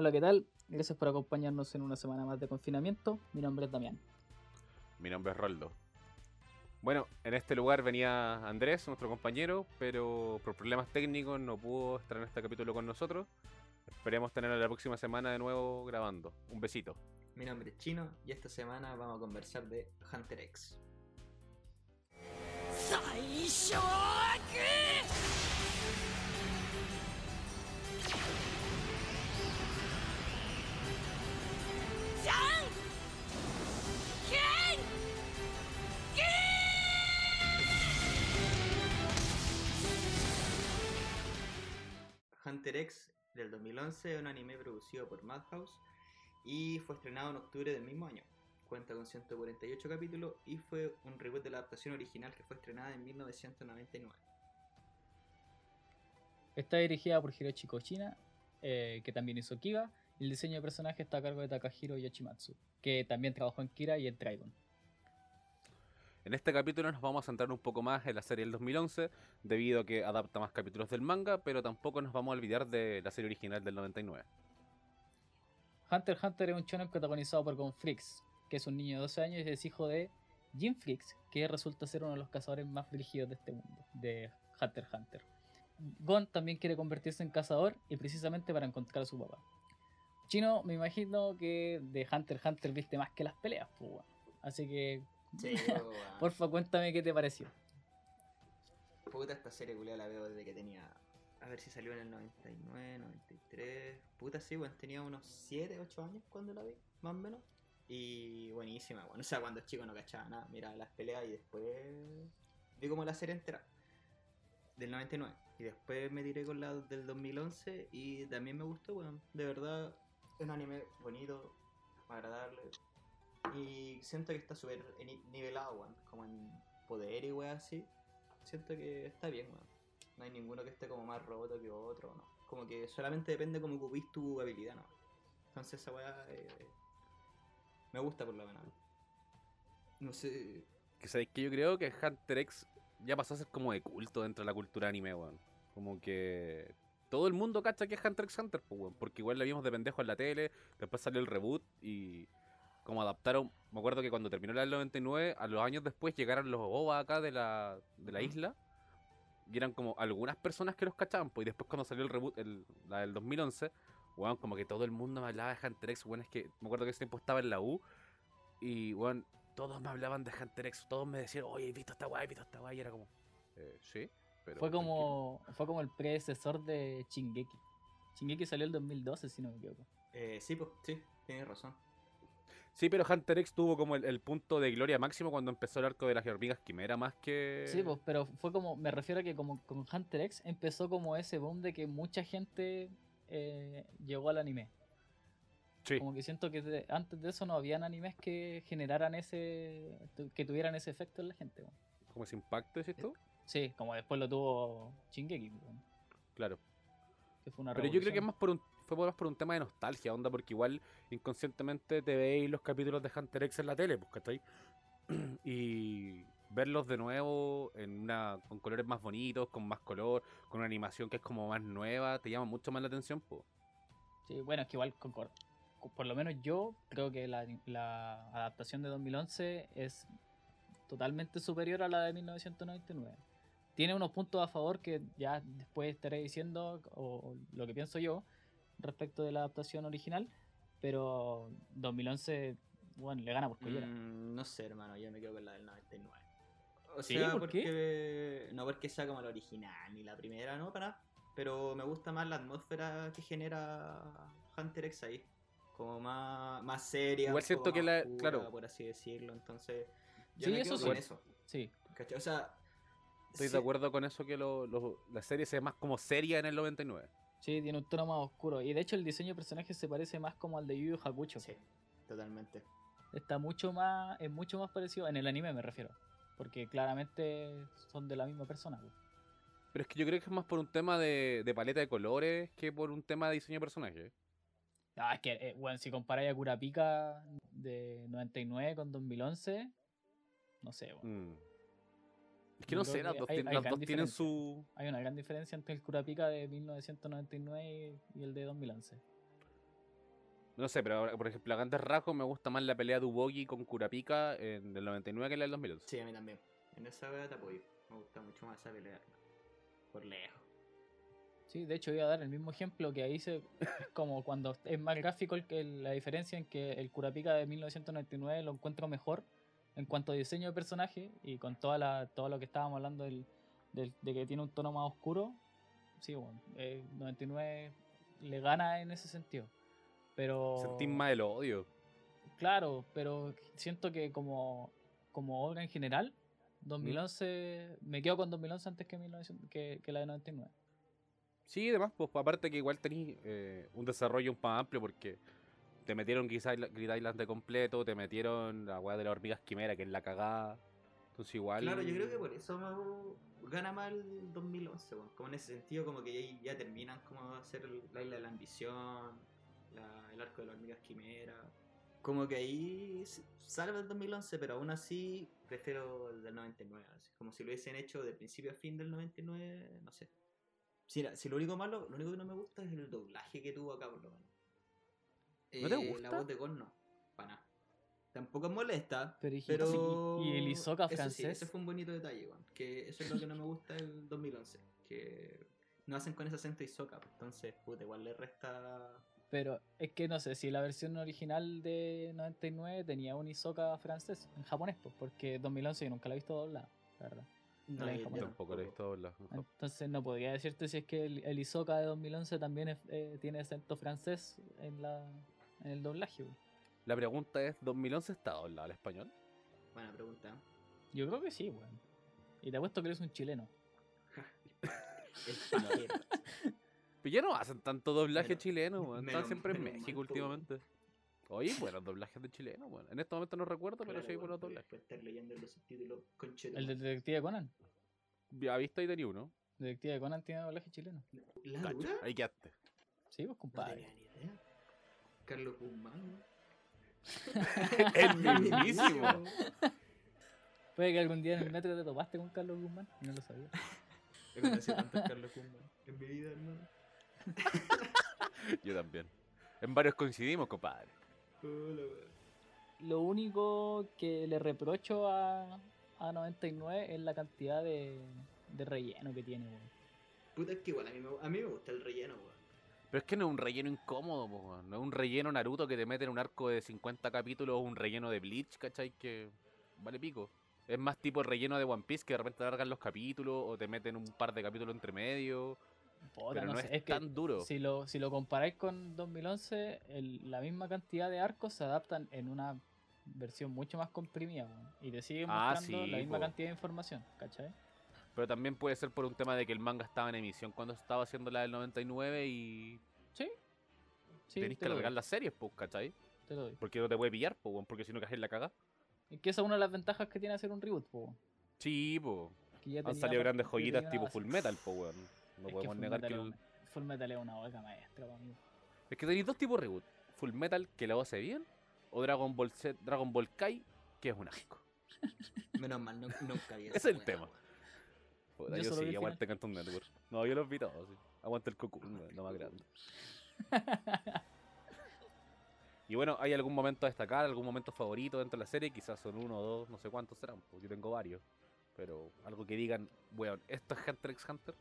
Hola, ¿qué tal? Gracias por acompañarnos en una semana más de confinamiento. Mi nombre es Damián. Mi nombre es Roldo. Bueno, en este lugar venía Andrés, nuestro compañero, pero por problemas técnicos no pudo estar en este capítulo con nosotros. Esperemos tenerlo la próxima semana de nuevo grabando. Un besito. Mi nombre es Chino y esta semana vamos a conversar de Hunter X. Hunter X del 2011 es un anime producido por Madhouse y fue estrenado en octubre del mismo año. Cuenta con 148 capítulos y fue un reboot de la adaptación original que fue estrenada en 1999. Está dirigida por Hiroshi Koshina, eh, que también hizo Kiga, el diseño de personaje está a cargo de Takahiro Yoshimatsu, que también trabajó en Kira y en Trigon. En este capítulo nos vamos a centrar un poco más en la serie del 2011, debido a que adapta más capítulos del manga, pero tampoco nos vamos a olvidar de la serie original del 99. Hunter x Hunter es un shonen protagonizado por Gon Fricks, que es un niño de 12 años y es hijo de Jim Fricks, que resulta ser uno de los cazadores más brígidos de este mundo, de Hunter x Hunter. Gon también quiere convertirse en cazador y precisamente para encontrar a su papá. Chino, me imagino que de Hunter x Hunter viste más que las peleas, pues, Así que Sí, Porfa, cuéntame qué te pareció. Puta, esta serie culia la veo desde que tenía. A ver si salió en el 99, 93. Puta, sí, bueno, tenía unos 7, 8 años cuando la vi, más o menos. Y buenísima, bueno. O sea, cuando chico no cachaba nada, miraba las peleas y después vi como la serie entera del 99. Y después me tiré con la del 2011 y también me gustó, bueno. De verdad, es un anime bonito, agradable. Y siento que está súper nivelado, weón. Como en poder y weón así. Siento que está bien, weón. No hay ninguno que esté como más roto que otro, ¿no? Como que solamente depende cómo cubís tu habilidad, ¿no? Entonces esa weá eh, me gusta por lo menos. No sé. Que sabéis que yo creo que Hunter X ya pasó a ser como de culto dentro de la cultura anime, weón. Como que todo el mundo cacha que es Hunter x Hunter, pues, weón. Porque igual la vimos de pendejo en la tele, después salió el reboot y como adaptaron, me acuerdo que cuando terminó la del 99, a los años después llegaron los OVA acá de la, de la isla. Y eran como algunas personas que los cachaban, pues, y después cuando salió el reboot, el, la del 2011, bueno, como que todo el mundo me hablaba de Hunter X, bueno, es que me acuerdo que ese tiempo estaba en la U, y bueno, todos me hablaban de Hunter X, todos me decían, oye, he visto esta guay, he visto esta guay, y era como, eh, sí, pero... Fue como, fue como el predecesor de Chingeki. Chingeki salió el 2012, si no me equivoco. Eh, sí, pues, sí, tienes razón. Sí, pero Hunter X tuvo como el, punto de gloria máximo cuando empezó el arco de las hormigas quimera más que... Sí, pues, pero fue como, me refiero a que como con Hunter X empezó como ese boom de que mucha gente eh, llegó al anime. Sí. Como que siento que antes de eso no habían animes que generaran ese, que tuvieran ese efecto en la gente. ¿Como ese impacto, decís tú? Sí, como después lo tuvo Shingeki. Claro. Pero yo creo que es más por un fue más por un tema de nostalgia, onda, porque igual inconscientemente te veis los capítulos de Hunter X en la tele, pues, ¿cachai? y verlos de nuevo en una con colores más bonitos, con más color, con una animación que es como más nueva, te llama mucho más la atención, pues. Sí, bueno, es que igual. Por lo menos yo creo que la, la adaptación de 2011 es totalmente superior a la de 1999 tiene unos puntos a favor que ya después estaré diciendo, o, lo que pienso yo, respecto de la adaptación original, pero 2011, bueno, le gana por collera. Mm, no sé, hermano, yo me quedo con la del 99. O ¿Sí? sea, porque no porque sea como la original ni la primera, no, para pero me gusta más la atmósfera que genera Hunter X ahí. Como más, más seria. Igual cierto que la. claro. Por así decirlo. Entonces. Yo me quedo con eso. Sí. O sea. Estoy de acuerdo con eso que lo, la serie sea más como seria en el 99. Sí, tiene un tono más oscuro. Y de hecho el diseño de personajes se parece más como al de Yu Yu Hakucho. Sí, totalmente. Está mucho más, es mucho más parecido, en el anime me refiero. Porque claramente son de la misma persona. Pero es que yo creo que es más por un tema de, paleta de colores que por un tema de diseño de personaje. Ah, es que, bueno, eh, si comparáis a Kurapika de 99 con 2011, no sé, bueno. Mm. Es que no sé, las dos, tienen su. Hay una gran diferencia entre el Kurapika de 1999 y el de 2011. No sé, pero ahora, por ejemplo, a grandes rasgos me gusta más la pelea de Ubogi con Kurapika en del 99 que la del 2011. Sí, a mí también. En esa wea te apoyo. Me gusta mucho más esa pelea. Por lejos. Sí, de hecho voy a dar el mismo ejemplo que ahí se es como cuando es más gráfico el que la diferencia en que el Kurapika de 1999 lo encuentro mejor en cuanto a diseño de personaje y con toda la, todo lo que estábamos hablando del, del- de que tiene un tono más oscuro. Sí, bueno, eh, 99 le gana en ese sentido. Pero Sentís más el odio. Claro, pero siento que como, como obra en general, 2011 me quedo con 2011 antes que, 1900 que, que la de 99. Sí, además, pues aparte que igual tenéis eh, un desarrollo un poco más amplio porque te metieron quizás Grid Island de completo, te metieron la weá de las hormigas quimera, que es la cagada. Entonces igual. Claro, yo creo que por eso me- gana más el 2011, weón. Como en ese sentido, como que ya, ya terminan como hacer la isla de la ambición, el arco de las hormigas quimera. Como que ahí salva el 2011, pero aún así prefiero el del 99. así, como si lo hubiesen hecho de principio a fin del 99, no sé. Si lo único malo, lo único que no me gusta es el doblaje que tuvo acá, por lo menos. ¿No te Eh, gusta? La voz de Gon no, para nada. Tampoco es molesta, Pero, pero. y el Isoka eso sí, francés. ese fue un bonito detalle, weón. Que eso es lo que no me gusta del 2011. Que no hacen con ese acento Isoka. pues, Entonces, puta, igual le resta. Pero es que no sé si la versión original de 99 tenía un Isoka francés en japonés, pues, porque 2011 yo nunca la he visto doblada, la verdad. No, la yo. Tampoco lo he visto doblado. Entonces no podría decirte si es que el, el Isoka de 2011 también es- eh, tiene acento francés en, la, en el doblaje. pues. La pregunta es: ¿2011 está doblado al español? Buena pregunta. Yo creo que sí, weón. Y te apuesto que eres un chileno. Pero ya no hacen tanto doblaje Menos- chileno, weón. Están siempre en México po, últimamente. Oye, buenos doblajes de chileno, weón. En este momento no recuerdo, pero sí hay buenos doblajes. estar leyendo los subtítulos conchetos. El de Detective Conan. Ya visto ahí tenía uno. Detective Conan tiene doblaje chileno. ¿La dura? ahí quedaste. Sí, pues No compadre. tenía ni idea. Carlos Guzmán. El mismísimo. Puede que algún día en el metro te topaste con Carlos Guzmán. No lo sabía. He conocido tanto a Carlos Guzmán en mi vida, hermano. Yo también. En varios coincidimos, compadre. Lo único que le reprocho a, a 99 es la cantidad de, de relleno que tiene, weón. Puta, es que igual a mí, me, a mí me gusta el relleno, weón. Pero es que no es un relleno incómodo, po, no es un relleno Naruto que te mete en un arco de 50 capítulos o un relleno de Bleach, ¿cachai? Que vale pico. Es más tipo el relleno de One Piece que de repente largan los capítulos o te meten un par de capítulos entre medio. Puta, Pero no, no es, sé, es que tan duro. Si lo, si lo comparáis con 2011, el- la misma cantidad de arcos se adaptan en una versión mucho más comprimida y te siguen Ah, mostrando sí, la misma po. cantidad de información, ¿cachai? Pero también puede ser por un tema de que el manga estaba en emisión cuando estaba haciendo la del 99 y Sí. Sí, tenés te que lo largar doy, las series, pues, ¿cachai? te lo doy. Porque no te puede pillar, pues, porque si no caes en la caga. Es que esa es una de las ventajas que tiene hacer un reboot, po, weón, Sí, pues. Han tenía salido grandes joyitas tipo Full. Metal, pues, weón. No Es podemos Full negar Metal que el... Full Metal es una obra maestra mí. Es que tenéis dos tipos de reboot. Full Metal, que lo hace bien, o Dragon Ball Z, Dragon Ball Kai, que es un asco. Menos mal, no, nunca vi Ese es el tema. Puta, Yo yo, solo vi sí, el aguante Cartoon Network. No, yo los vi todos, sí. Aguante el Cocoon, lo más grande. Y bueno, ¿hay algún momento a destacar, algún momento favorito dentro de la serie? Quizás son uno o dos, no sé cuántos serán, pues yo tengo varios. Pero algo que digan, weón, ¿esto es Hunter x Hunter?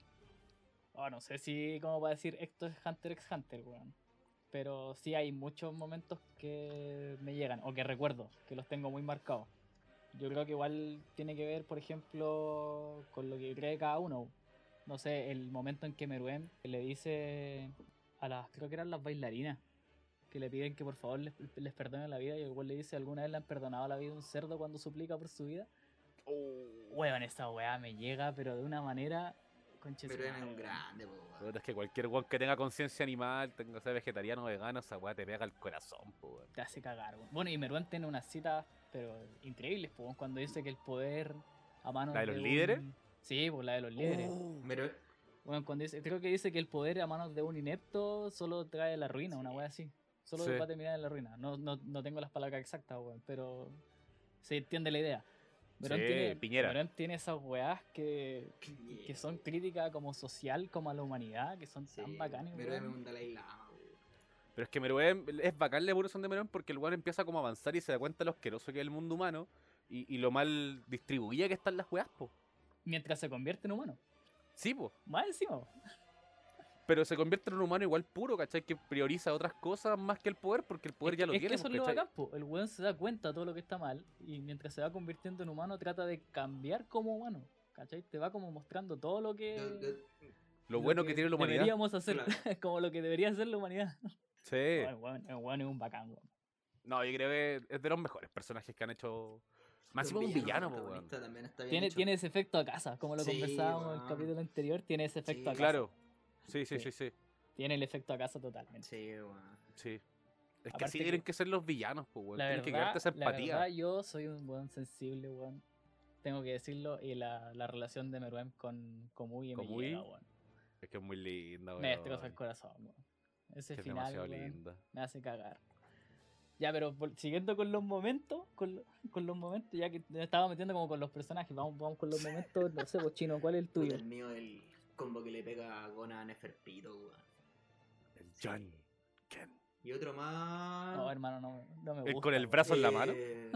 Oh, no sé si como para decir esto es Hunter x Hunter, weón. Pero sí hay muchos momentos que me llegan, o que recuerdo, que los tengo muy marcados. Yo creo que igual tiene que ver, por ejemplo, con lo que cree cada uno. No sé, el momento en que Meruem le dice a las, creo que eran las bailarinas, que le piden que por favor les, les perdonen la vida y el güey le dice, ¿alguna vez le han perdonado la vida a un cerdo cuando suplica por su vida? Weón, esa weá me llega, pero de una manera... era madre, un grande, weón. Es que cualquier weón que tenga conciencia animal, tenga sea vegetariano o vegano, esa weá te pega al corazón, weón. te hace cagar. weón. Bueno, y Meruán tiene unas citas, pero increíbles, pues, cuando dice que el poder a manos ¿La de los un- líderes? Sí, pues la de los líderes. Pero, Bueno, cuando dice, creo que dice que el poder a manos de un inepto solo trae la ruina, una wea así. Solo Sí. va a terminar en la ruina. No, no, no tengo las palabras exactas, weón, pero se entiende la idea. Sí, tiene, Piñera. Tiene esas weas que, que son críticas como social, como a la humanidad, que son Sí, tan bacanes, Pero weón. es un Dalai Lama, weón. Pero es que Meruem, es bacán la evolución de Meruem porque el weón empieza como a avanzar y se da cuenta de lo asqueroso que es el mundo humano y, y lo mal distribuida que están las weas, po. Mientras se convierte en humano. Sí, po. Más encima. po. Pero se convierte en un humano igual puro, ¿cachai? Que prioriza otras cosas más que el poder porque el poder Es ya lo es tiene. que eso es lo. El weón se da cuenta de todo lo que está mal y mientras se va convirtiendo en humano trata de cambiar como humano. ¿Cachai? Te va como mostrando todo lo que... Yo- Lo bueno que, tiene la humanidad. Deberíamos hacer Claro. como lo que debería hacer la humanidad. Sí. El weón, es un bacán, weón. No, yo creo que es de los mejores personajes que han hecho. Más un villano, weón. Tiene, tiene ese efecto a casa, como lo Sí, conversábamos en el capítulo anterior, tiene ese efecto Sí, a casa. Claro. Sí, sí, Sí. sí, sí. Tiene el efecto a casa totalmente. Sí, weón. sí. Es que Aparte así tienen que ser los villanos, pues, weón. La Tienen que verdad, crearte esa la empatía. verdad, yo soy un weón sensible, weón. Tengo que decirlo, y la, la relación de Meruem con Komui me llega, weón. Es que es muy linda, weón. Me destroza el corazón, weón. Ese Que es final, demasiado weón, linda. me hace cagar. Ya, pero siguiendo con los momentos, con, con los momentos, ya que me estaba metiendo como con los personajes, vamos, vamos con los momentos, no sé, pues chino, ¿cuál es el tuyo? el mío el combo que le pega a Gona a Neferpito, weón. El John. Ken. Y otro más. No, hermano, no, no me ¿El gusta. con el brazo en la mano? Eh,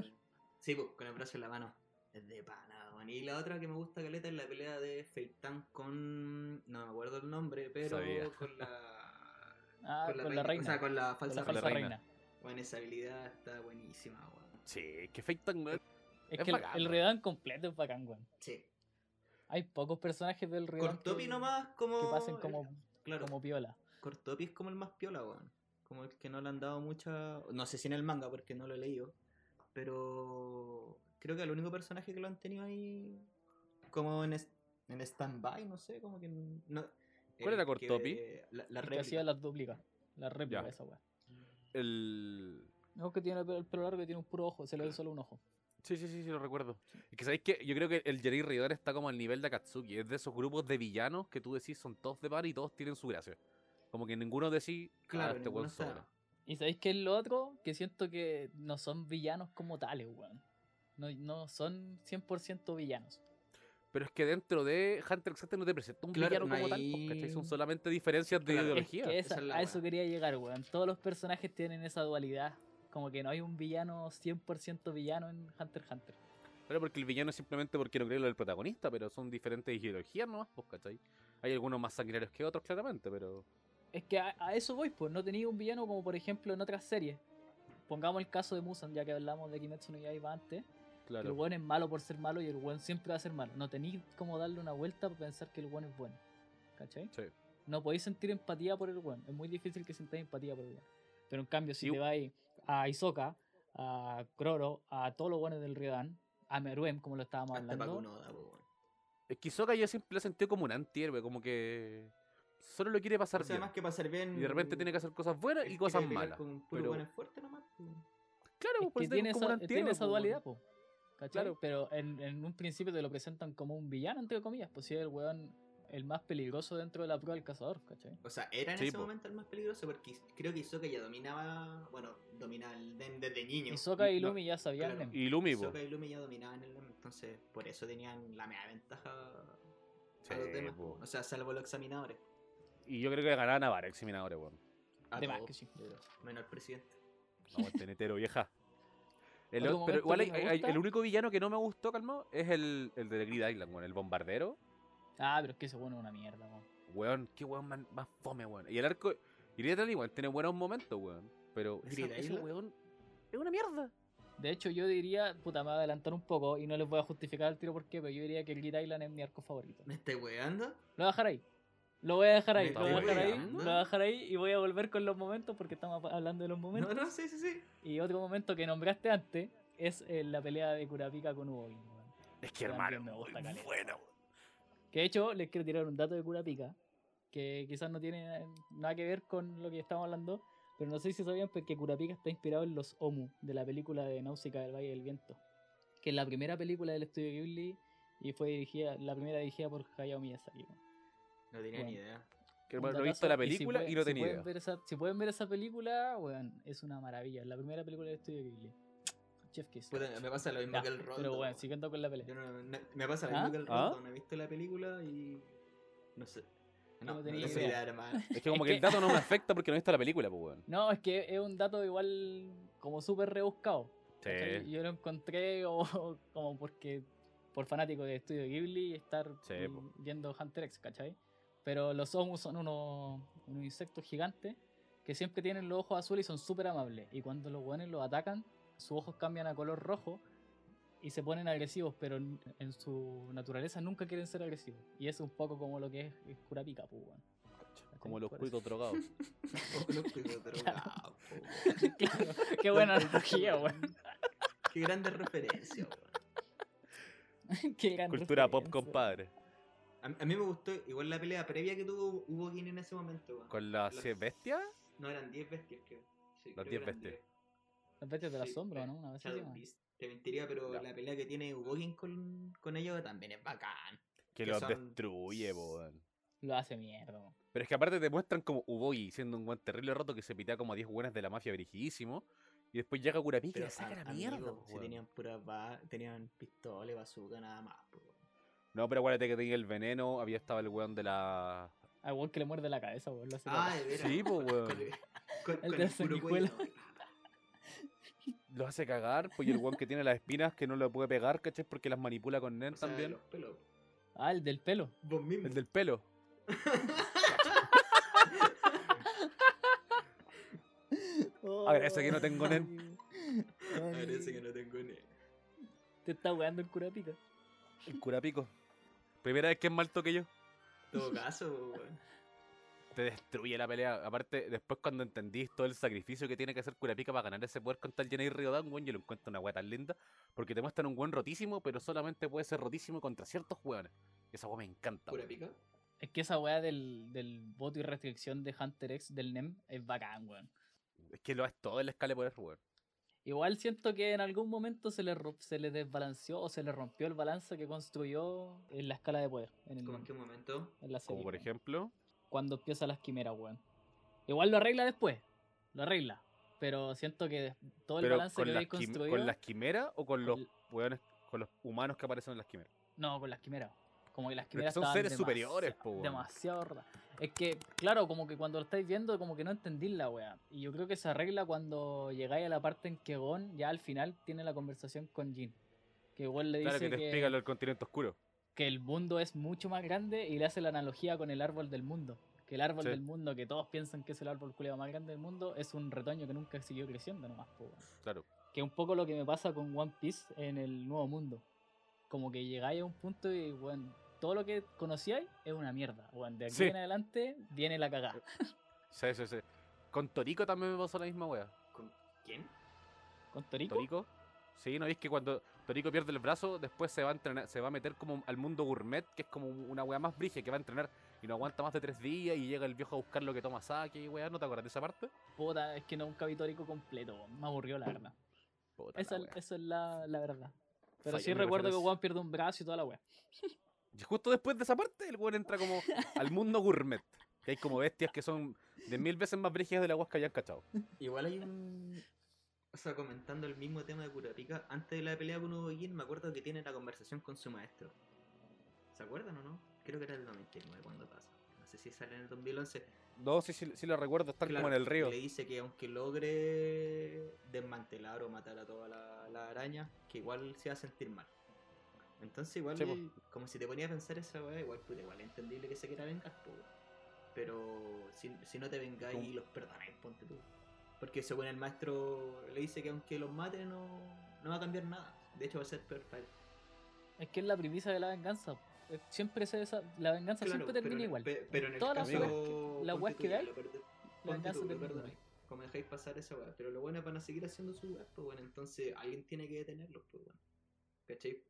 Sí, pues, con el brazo en la mano. Es de pana, weón. Y la otra que me gusta caleta es la pelea de Feitan con. No me acuerdo el nombre, pero Sabía. con la. Ah, con, la O reina. sea, con la falsa la con la falsa reina. Bueno, esa habilidad está buenísima, weón. Sí, que Feitan. weón. Es, Es que el- bacán, el completo es bacán, weón. Sí. Hay pocos personajes del Redan Cortopi que, nomás como. que pasen como, Claro. como piola. Cortopi es como el más piola, weón. Como el que no le han dado mucha. No sé si en el manga, porque no lo he leído. Pero. Creo que el único personaje que lo han tenido ahí. Como en, en stand-by, no sé, como que. No, ¿Cuál era que- Cortopi? La, la que hacía las duplicas. La réplica Ya. esa weón. El. No, que tiene el pelo, el pelo largo y tiene un puro ojo, se le ve solo un ojo. Sí, sí, sí, sí, lo recuerdo. Es que sabéis que yo creo que el Jerry Riddler está como al nivel de Akatsuki. Es de esos grupos de villanos que tú decís son todos de par y todos tienen su gracia. Como que ninguno decís, claro, Claro, este weón está- sobra. ¿Y sabéis qué es lo otro? Que siento que no son villanos como tales, weón. No, no son 100% villanos. Pero es que dentro de Hunter x Hunter no te presenta un Claro, villano no como tal, hay- ¿cachai? Son solamente diferencias de Claro, ideología. Es que esa- esa es la a eso quería llegar, weón. Todos los personajes tienen esa dualidad. Como que no hay un villano 100% villano en Hunter x Hunter. Claro, porque el villano es simplemente porque no cree lo del protagonista, pero son diferentes ideologías nomás, pues, ¿cachai? Hay algunos más sanguinarios que otros, claramente, pero. Es que a, a eso voy, pues. No tenía un villano como, por ejemplo, en otras series. Pongamos el caso de Musan, ya que hablamos de Kimetsu no Yaiba antes. Que El weón es malo por ser malo y el weón siempre va a ser malo. No tenéis como darle una vuelta para pensar que el weón es bueno. ¿Cachai? Sí. No podéis sentir empatía por el weón. Es muy difícil que sintáis empatía por el weón. Pero en cambio, si Y- te vais a Isoka, a Kroro, a todos los buenos del Ryodan, a Meruem, como lo estábamos Hasta hablando. Es que Hisoka yo siempre lo he sentido como un antihéroe, como que. Solo lo quiere pasar O sea, bien. más que pasar bien. Y de repente tiene que hacer cosas buenas y cosas malas. Con puro pero- fuerte nomás. Claro, Es pues que tiene como un esa, antihéroe, tiene esa pues, dualidad, po. ¿Cachai? Claro. Pero en, en un principio te lo presentan como un villano, entre comillas. Pues si es el weón el más peligroso dentro de la prueba del cazador, ¿cachai? O sea, era en Sí, ese po. momento el más peligroso porque creo que Hisoka ya dominaba. Bueno, dominaba el Den desde niño. Hisoka y no, Lumi ya sabían. claro. Nen. Y Lumi, y ya dominaban el NEM, entonces por eso tenían la media ventaja a los Sí, demás. po. po. O sea, salvo los examinadores. Y yo creo que ganaban a varios examinadores, weón. A De más todos, que sí. Menos presidente. No, el tenetero, vieja. El pero momento igual hay- hay- el único villano que no me gustó, calmado, es el, el de Grid Island, weón. El bombardero. Ah, pero es que ese weón es una mierda, weón. Weón, qué weón más, más fome, weón. Y el arco. Y Grid Island igual tiene buenos momentos, weón. Pero esa- ¿Grid ese Island? weón es una mierda. De hecho, yo diría, puta, me voy a adelantar un poco y no les voy a justificar el tiro por qué, pero yo diría que Grid Island es mi arco favorito. ¿Me estáis weando? Lo voy a dejar ahí. Lo voy a dejar ahí, ¿Me lo voy a dejar ahí, lo voy a dejar ahí y voy a volver con los momentos porque estamos hablando de los momentos. No, no, sí, sí, sí. Y otro momento que nombraste antes es eh, la pelea de Kurapika con weón. Es que También hermano, me gusta muy bueno. Que de hecho les quiero tirar un dato de Kurapika, que quizás no tiene eh, nada que ver con lo que estamos hablando, pero no sé si sabían que Kurapika está inspirado en los Omu de la película de Náusica del Valle del Viento, que es la primera película del estudio Ghibli y fue dirigida, la primera dirigida por Hayao Miyazaki. weón. No tenía ni Bueno. idea. Que hermano, no he visto la y si película y, no si tenía pueden idea. ver esa- si pueden ver esa película, weón, es una maravilla, es la primera película del estudio Ghibli. Chef Kiss. Puta, me pasa lo mismo Ya, que el Rondo. pero bueno, siguiendo con la pelea. Yo no- no- me pasa lo ¿Ah? mismo que el ¿Ah? Rondo. No he visto la película y. No sé. No, no tenía idea. Es que como Es que el dato no me afecta porque no he visto la película, pues, weón. No, es que es un dato igual como súper rebuscado. Sí. Yo lo encontré como, como porque por fanático de Estudio Ghibli y estar Sí, viendo Hunter X, ¿cachai? Pero los Omus son unos, unos insectos gigantes que siempre tienen los ojos azules y son súper amables. Y cuando los buenos los atacan, sus ojos cambian a color rojo y se ponen agresivos, pero en, en su naturaleza nunca quieren ser agresivos. Y eso es un poco como lo que es, es Kurapika, pues, weón. Como los Por cuitos drogados. Oh, los cuidos drogados. Claro, qué buena analogía, weón. Qué grande referencia, weón. Qué gran Cultura pop, referencia. compadre. A, a mí me gustó igual la pelea previa que tuvo Hugo King en ese momento. Con las Las- siete bestias. No, eran 10 bestias, creo. Sí, Las creo 10 que eran bestias. 10. Las bestias de la Sí, sombra, eh, ¿no? Una vez así. Te mentiría, pero la pelea que tiene Hugo King con, con ellos también es bacán. Que Que los son- destruye, weón. Lo hace mierda. Pero es que aparte te muestran como Ubogi siendo un buen terrible roto que se pitea como a 10 buenas de la mafia brigidísimo. Y después llega Kurapika y le saca a- la mierda, amigo, po, si tenían pura tenían pistola y bazooka nada más, po. No, pero acuérdate que tenía el veneno, había estado el weón de la... Al weón que le muerde la cabeza, weón. Lo hace Ah, cagar. de veras. Sí, con- weón. Con, con- El con de sanguijuela. cuello. Lo hace cagar, pues y el weón que tiene las espinas que no lo puede pegar, ¿cachai? Porque las manipula con Nen O sea, también. los pelos. Ah, el del pelo. Vos mismo. El del pelo. Agradece que no tengo nen. Parece que no tengo ni. Te está weando el curapica. El curapico. Primera vez que es malto que yo. En todo caso, weón. Te destruye la pelea. Aparte, después cuando entendís todo el sacrificio que tiene que hacer Curapica para ganar ese poder contra el Jenny Ryodan, weón, yo lo encuentro una weá tan linda. Porque te muestran un buen rotísimo, pero solamente puede ser rotísimo contra ciertos weones. Esa weá me encanta. Pura weón. pica. Es que esa weá del, del voto y restricción de Hunter X del NEM es bacán, weón. Es que lo es todo el escala de poder, weón. Igual siento que en algún momento se le, se le desbalanceó o se le rompió el balance que construyó en la escala de poder. En, el, Como en qué momento. en la serie, Como por weón. ejemplo. Cuando empieza las quimeras, weón. Igual lo arregla después. Lo arregla. Pero siento que todo el Pero balance con que habéis construido. con las quimeras o con los con- weones, con los humanos que aparecen en las quimeras. No, con las quimeras. Como que las Pero es que quimeras son seres demasiado- superiores, po, weón. Demasiado rara. Es que, claro, como que cuando lo estáis viendo, como que no entendís la wea. Y yo creo que se arregla cuando llegáis a la parte en que Gon ya al final tiene la conversación con Jin. Que igual le Claro dice que te que, explica del continente oscuro. que el mundo es mucho más grande y le hace la analogía con el árbol del mundo. Que el árbol Sí. del mundo, que todos piensan que es el árbol culeado más grande del mundo, es un retoño que nunca siguió creciendo nomás. po. Claro. Que es un poco lo que me pasa con One Piece en el nuevo mundo. Como que llegáis a un punto y, bueno, todo lo que conocíais es una mierda. Bueno, de aquí Sí. en adelante viene la cagada. Sí, sí, sí. Con Torico también me pasó la misma wea. ¿Con quién? ¿Con Torico? ¿Torico? Sí, ¿no veis que cuando Torico pierde el brazo, después se va a entrenar, se va a meter como al mundo gourmet, que es como una wea más brigia, que va a entrenar y no aguanta más de tres días y llega el viejo a buscar lo que toma saque y wea, ¿no te acuerdas de esa parte? Puta, es que nunca vi Torico completo. Me aburrió, la verdad. Puta la Esa, wea. es la, la verdad. Pero Falla sí recuerdo que. Juan pierde un brazo y toda la wea. Y justo después de esa parte, el weón entra como al mundo gourmet. Que hay como bestias que son de mil veces más brígidas de la que hayan cachado. Igual hay un. O sea, comentando el mismo tema de Kurapika, antes de la pelea con Hugo me acuerdo que tiene la conversación con su maestro. ¿Se acuerdan o no? Creo que era el 99 cuando pasa. No sé si sale en el 2011. No, sí, sí, sí lo recuerdo, están Claro, como en el río. Le dice que aunque logre desmantelar o matar a toda la, la araña, que igual se va a sentir mal. Entonces igual, Sí, como si te ponía a pensar esa weá, igual, puta, igual es entendible que se quiera vengar, po. Pero si, si no te vengáis y los perdonáis, ponte tú. Porque según el maestro le dice que aunque los mate no, no va a cambiar nada. De hecho va a ser perfecto. Es que es la premisa de la venganza. Siempre se desa- la venganza siempre termina pero, igual. pe- pero en el Todas las caso, weas que- las weas que lo perde- la venganza tú, termina igual. Como dejáis pasar esa weá. Pero lo bueno es van a seguir haciendo su weá, pues bueno, entonces alguien tiene que detenerlos, pues bueno. ¿Cachai?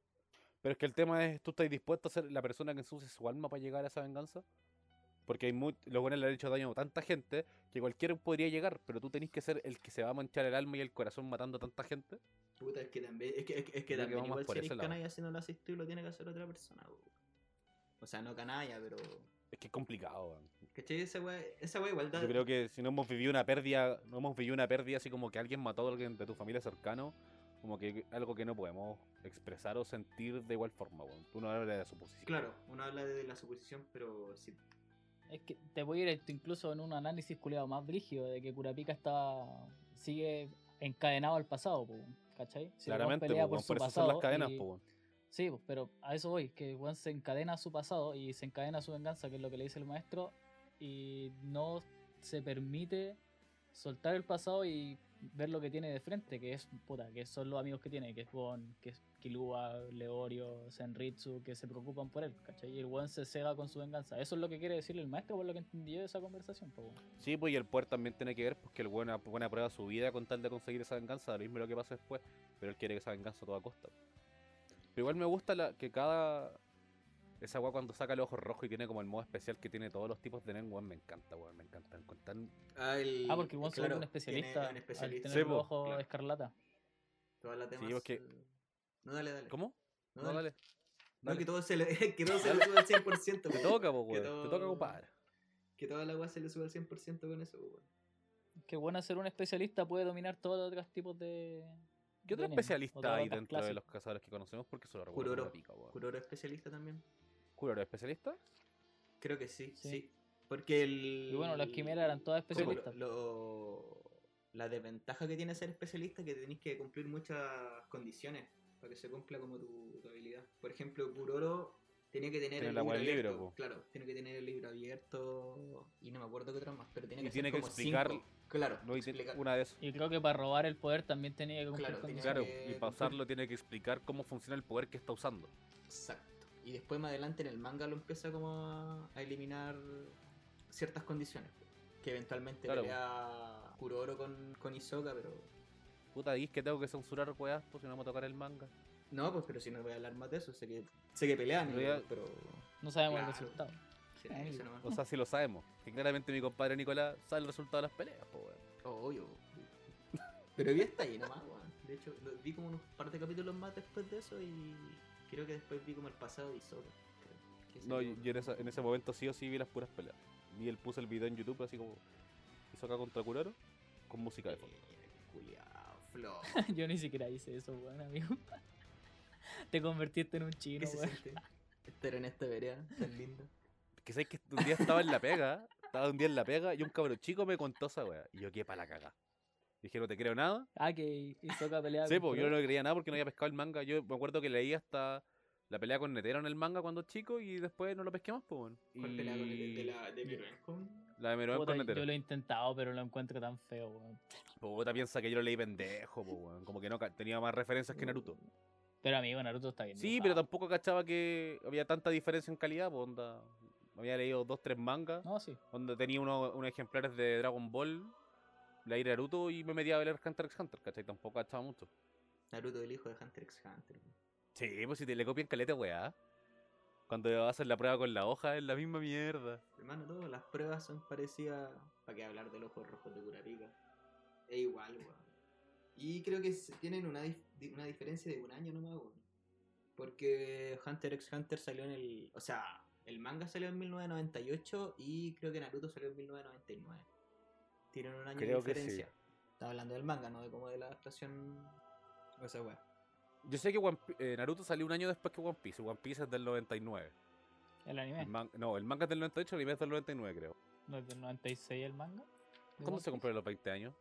Pero es que el tema es, ¿tú estás dispuesto a ser la persona que ensucie su alma para llegar a esa venganza? Porque hay muy, los buenos le han hecho daño a tanta gente que cualquiera podría llegar, pero tú tenés que ser el que se va a manchar el alma y el corazón matando a tanta gente. Puta, es que también, es que, es que, es que también igual si eres canalla si no lo haces tú lo tiene que hacer otra persona, weón. O sea, no canalla, pero. Es que es complicado, weón. ¿Cachai? Esa weá, esa weá igual da. Yo creo que si no hemos vivido una pérdida, no hemos vivido una pérdida así como que alguien mató a alguien de tu familia cercano, como que algo que no podemos expresar o sentir de igual forma, weón. Tú no hablas de la suposición. Claro, uno habla de la suposición, pero si Es que te voy a ir incluso en un análisis culiado más brígido de que Kurapika está sigue encadenado al pasado, po, ¿cachai? Si Claramente, pelea po, por weón, su por eso pasado son las cadenas, y- po. Sí, pues, pero a eso voy, que Juan se encadena a su pasado y se encadena a su venganza, que es lo que le dice el maestro, y no se permite soltar el pasado y ver lo que tiene de frente, que es puta, que son los amigos que tiene, que es Gon, que es Killua, Leorio, Senritsu, que se preocupan por él, ¿cachai? Y el Juan se cega con su venganza. Eso es lo que quiere decirle el maestro, por lo que entendí yo de esa conversación, pues, weón. Sí, pues y el poder también tiene que ver porque el buena buena prueba su vida con tal de conseguir esa venganza, lo mismo lo que pasa después, pero él quiere que esa venganza a toda costa. Pero igual me gusta la, que cada esa weá cuando saca el ojo rojo y tiene como el modo especial que tiene todos los tipos de Nen, weón, me encanta, weón, me encanta. Ah, el- Ah, porque el Juan se vuelve claro, un especialista, tiene un al especialista. tener Sí, los ojos claro. escarlata. Todas las temas. Sí, porque- eh, No, dale, dale. ¿Cómo? No, No, dale. dale. No, dale. que todo se le, que todo se le sube al 100%. Te toca, Que weón. Te todo- toca, compadre. Que toda la agua se le sube al 100% con eso, weón. Que bueno ser un especialista puede dominar todos los otros tipos de. ¿Qué otro especialista hay dentro de los cazadores que conocemos? Porque solo recuerdo Kuroro. la pica. Kuroro especialista también. ¿Kuroro es especialista? Creo que sí, Sí. sí. Porque el. Y bueno, las quimeras eran todas Sí, lo- especialistas. lo- la desventaja que tiene ser especialista es que tenéis que cumplir muchas condiciones para que se cumpla como tu, tu habilidad. Por ejemplo, Kuroro tenía que tener Tiene el libro abierto. po. Claro, tiene que tener el libro abierto y no me acuerdo qué otra más, pero tiene Y que tiene ser que como explicar- cinco. Claro, No, y tiene explicar. una de esas. Y creo que para robar el poder también tenía que cumplir Claro, con tiene Claro, que y para usarlo tiene que explicar cómo funciona el poder que está usando. Exacto. Y después más adelante en el manga lo empieza como a, a eliminar ciertas condiciones. Que eventualmente Claro. pelea Kuroro con, con Hisoka, pero. Puta, ¿y es que tengo que censurar weas? Pues si no vamos a tocar el manga. No, pues pero si no voy a hablar más de eso, sé que, sé que pelean, Pero ya- pero. No sabemos Claro. el resultado. sí, nomás. O sea, sí lo sabemos. Que claramente mi compadre Nicolás sabe el resultado de las peleas, pues weón. Obvio. Pero vi hasta ahí nomás, weón. De hecho, vi como unos par de capítulos más después de eso y creo que después vi como el pasado de que No, yo en, esa- en ese momento sí o sí vi las puras peleas. Y él puso el video en YouTube así como hizo acá contra Kuroro con música de fondo. Eh. Yo ni siquiera hice eso, weón, amigo. Te convertiste en un chino, ¿Qué se weón. Estar en esta vereda tan linda. Que sabes que un día estaba en la pega, estaba un día en la pega y un cabrón chico me contó esa wea. Y yo qué para la caga. Dije, no te creo nada. Ah, que Hisoka peleaba Sí, con pues yo no le creía nada porque no había pescado el manga. Yo me acuerdo que leí hasta la pelea con Netero en el manga cuando chico y después no lo pesqué más, pues. weón. ¿Cuál Y- pelea con el de la de Miruem con? La de Meruem con Netero. yo lo he intentado, pero lo encuentro tan feo, weón. Puta, piensa que yo lo leí pendejo, pues, weón. Como que no tenía más referencias que Naruto. Pero amigo, Naruto está bien. Sí, pero dibujado. tampoco cachaba que había tanta diferencia en calidad, pues, onda. Había leído dos, tres mangas, No, sí. donde tenía uno- unos ejemplares de Dragon Ball, leí Naruto y me metía a ver Hunter x Hunter, ¿cachai? Tampoco cachaba mucho. Naruto, el hijo de Hunter x Hunter. Sí, pues si te le copian caleta, weá. Cuando hacen la prueba con la hoja, es la misma mierda. Hermano, todas las pruebas son parecidas. ¿Para qué hablar del ojo rojo de Kurapika? Es igual, weón. Y creo que tienen una, dif- una diferencia de un año nomás, weón. Porque Hunter x Hunter salió en el. O sea, el manga salió en 1998 y creo que Naruto salió en 1999. Tienen un año Creo de que sí. diferencia. Estaba hablando del manga, no de como de la adaptación. O sea, weón. Yo sé que One eh, Naruto salió un año después que One Piece. One Piece es del 99. El anime. El man- no, el manga es del 98, el anime es del 99, creo. ¿No es del 96 el manga? ¿De ¿Cuándo One se Piece? compró en los 20 años?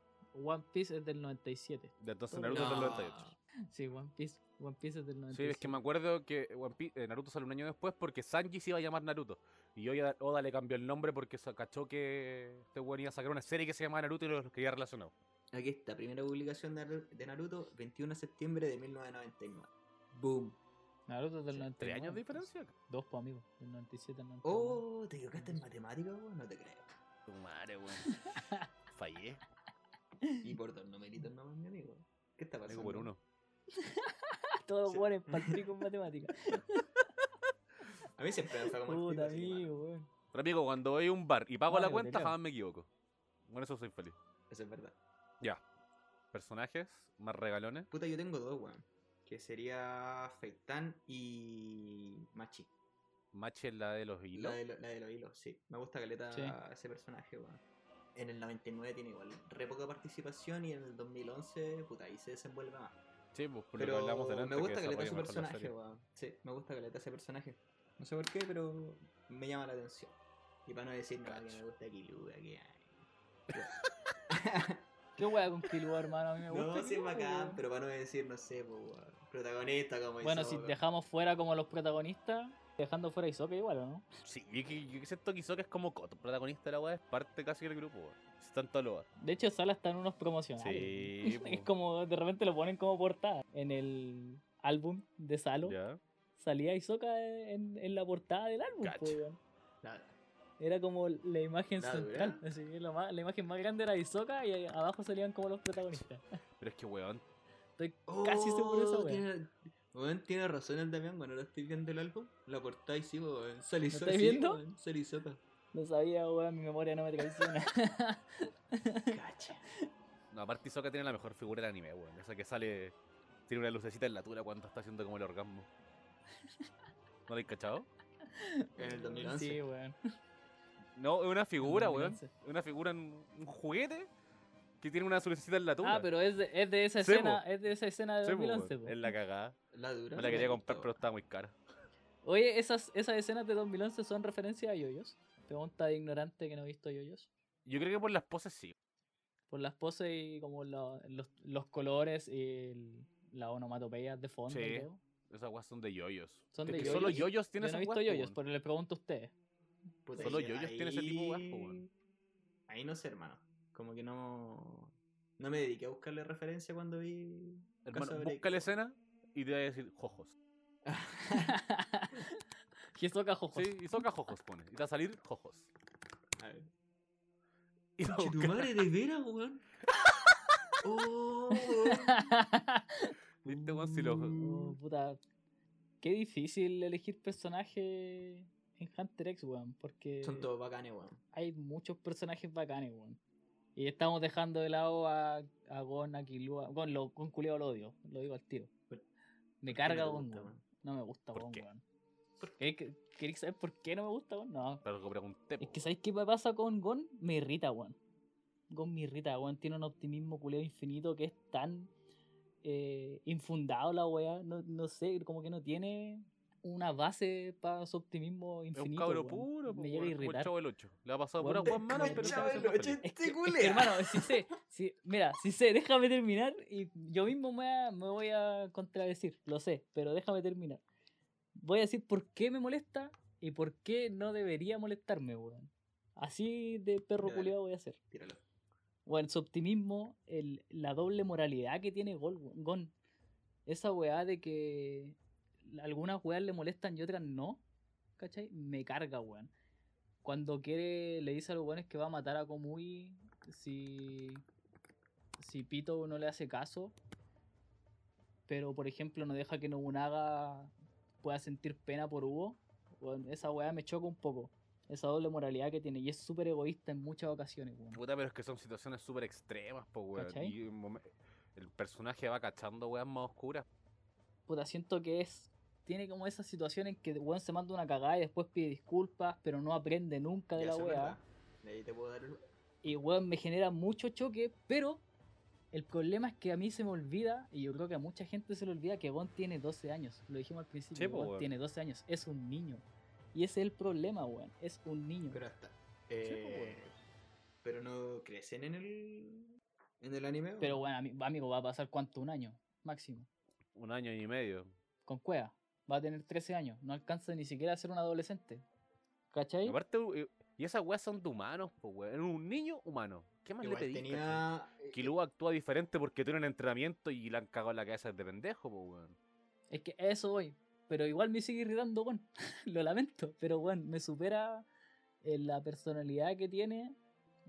One Piece es del 97. De entonces No. Naruto es del No. 98. Sí, One Piece, One Piece es del Sí, 97. es que me acuerdo que One Pi- eh, Naruto salió un año después porque Sanji se iba a llamar Naruto. Y Oda, Oda le cambió el nombre porque se cachó que este weón iba a sacar una serie que se llamaba Naruto y los quería relacionado. Aquí está, primera publicación de Naru- de Naruto, 21 de septiembre de 1999. Boom. Naruto es del 99. ¿Tres años de pues. diferencia? Dos, pues, amigo. Del 97 al 99. Oh, ¿te equivocaste en matemáticas, weón? No te creo. Tu madre, weón. Fallé. Y por dos numeritos nomás, mi amigo. ¿Qué está pasando? Digo por uno. Todos Sí. buenos palpico en matemáticas. A mí siempre me fue como el pico, Puta, que, amigo, weón. Pero amigo, cuando voy a un bar y pago Vale, la cuenta, jamás me equivoco. Con eso soy feliz. Eso es verdad. Ya. Personajes más regalones. Puta, yo tengo dos, weón. Que sería Feitan y Machi. Machi es la de los hilos. La de, lo- la de los hilos, sí. Me gusta caleta Sí. ese personaje, weón. En el 99 tiene igual re poca participación y en el 2011, puta, ahí se desenvuelve más. Sí, pues por lo Pero que hablamos delante. me gusta que caleta la personaje, weón. Sí, me gusta caleta ese personaje. No sé por qué, pero me llama la atención. Y para no decir nada que me gusta Killua, que hay. ¿Qué wea con Killua, hermano? A mí me gusta. No, sí es bacán, pero para no decir, no sé, pues. Protagonista como Bueno, si dejamos fuera como los protagonistas, dejando fuera a Hisoka igual, ¿o no? Sí, yo, que- yo siento que Hisoka es como Koto, protagonista de la weá, es parte casi del grupo, weón. Están todos los De hecho, Sala está en unos promocionales. Sí, es como, de repente lo ponen como portada. En el álbum de Salo, ¿Ya? Salía Hisoka en, en la portada del álbum, po, weón. La- Era como la imagen ¿La central. así, la, ma- la imagen más grande era Hisoka y abajo salían como los protagonistas. Pero es que, weón, Estoy casi seguro de esa Oh, tiene- Weón, tiene razón el Damián cuando lo estoy viendo el álbum. La portada y sí, weón. Sale ¿Lo Hisoka. estáis sí, viendo? weón, Sale Hisoka. Lo sabía, weón, mi memoria no me traiciona. Cacha. no, aparte Hisoka tiene la mejor figura del anime, weón. Esa que sale, tiene una lucecita en la tula cuando está haciendo como el orgasmo. ¿No lo has cachado? En el 2011. Sí, weón. No, es una figura, weón. 2011. Una figura en un juguete que tiene una lucecita en la tula. Ah, pero es de, es de esa Sí, escena, es de esa escena de Sí, po, 2011, weón, po. Es la cagada. La dura. Me la quería comprar, pero estaba muy cara. Oye, esas, esas escenas de 2011 son referencia a yoyos. Pregunta de ignorante que no ha visto yoyos. Yo creo que por las poses sí. Por las poses y como los, los colores y el- la onomatopeya de fondo. y Sí. todo. Esas weas son de yoyos. Son Es de que solo yoyos. yoyos Yo no he visto yoyos, pero le pregunto a ustedes. Puta, Solo yo yoyos tiene ese tipo de weas, po, ahí- weón. Ahí no sé, hermano. Como que no. No me dediqué a buscarle referencia cuando vi. Hermano, Break. busca la escena y te va a decir jojos. Hisoka Jojo. Sí, y soca jojos pone. Y te va a salir jojos. A ver. Y tu madre, de veras, weón. Oh. ¿Viste, weón? Si lo- Oh, puta. Qué difícil elegir personaje en Hunter X, weón. Porque Son todos bacanes, weón. hay muchos personajes bacanes, weón. Y estamos dejando de lado a, a Gon, a Killua. Gon, lo, Gon culiao lo odio, lo digo al tiro. ¿Por- Me ¿Por qué carga no Gon, weón. No me gusta ¿Por Gon, qué? weón. ¿Queréis que- ¿Queréis saber por qué no me gusta Gon? No. Pero algo pregunté. Es que ¿sabéis qué me pasa con Gon? Me irrita, weón. Gon me irrita, weón. Tiene un optimismo culiao infinito que es tan eh, infundado la weá. No, no sé, como que no tiene una base para su optimismo Es infinito. un cabro puro, Me llega a el irritar. chavo del 8. Le ha pasado Weón, pura weas malas, me pero siempre el feliz. ocho. Es que, Te es que, culea. hermano, si sé, si, mira, si sé, déjame terminar y yo mismo me, voy a- me voy a contradecir, lo sé, pero déjame terminar. Voy a decir por qué me molesta y por qué no debería molestarme, weón. Así de perro culiado voy a hacer. Tíralo. Bueno, su optimismo, el, la doble moralidad que tiene Gon. Esa weá de que algunas weas le molestan y otras no. ¿Cachai? Me carga, weón. Cuando quiere, le dice a los weones que va a matar a Komui si, si Pito no le hace caso. Pero, por ejemplo, no deja que Nobunaga pueda sentir pena por Hugo. Esa weá me choca un poco. Esa doble moralidad que tiene. Y es súper egoísta en muchas ocasiones, weón. Puta, pero es que son situaciones súper extremas, po, weón. El personaje va cachando weas más oscuras. puta, siento que es. Tiene como esa situación en que weón se manda una cagada y después pide disculpas, pero no aprende nunca de Ya, la ahí te puedo dar el. Y weón me genera mucho choque, pero el problema es que a mí se me olvida, y yo creo que a mucha gente se le olvida que Gon tiene 12 años. Lo dijimos al principio, Gon weón. tiene 12 años, es un niño. Y ese es el problema, weón, es un niño. Pero hasta. pues, Eh, pero no crecen en el. En el anime. Pero bueno, ami- amigo, va a pasar cuánto, un año, máximo. Un año y medio. Con Cueva, va a tener 13 años, no alcanza ni siquiera a ser un adolescente. ¿Cachai? Aparte, eh, y esas weas son de humanos, po, weón. Era un niño humano. ¿Qué más Igual le pedí? tenía. eh, Killua actúa diferente porque tiene un entrenamiento y le han cagado en la cabeza de pendejo, po, weón. Es que eso voy. Pero igual me sigue irritando, Gon. Lo lamento. Pero, Gon, me supera eh, la personalidad que tiene.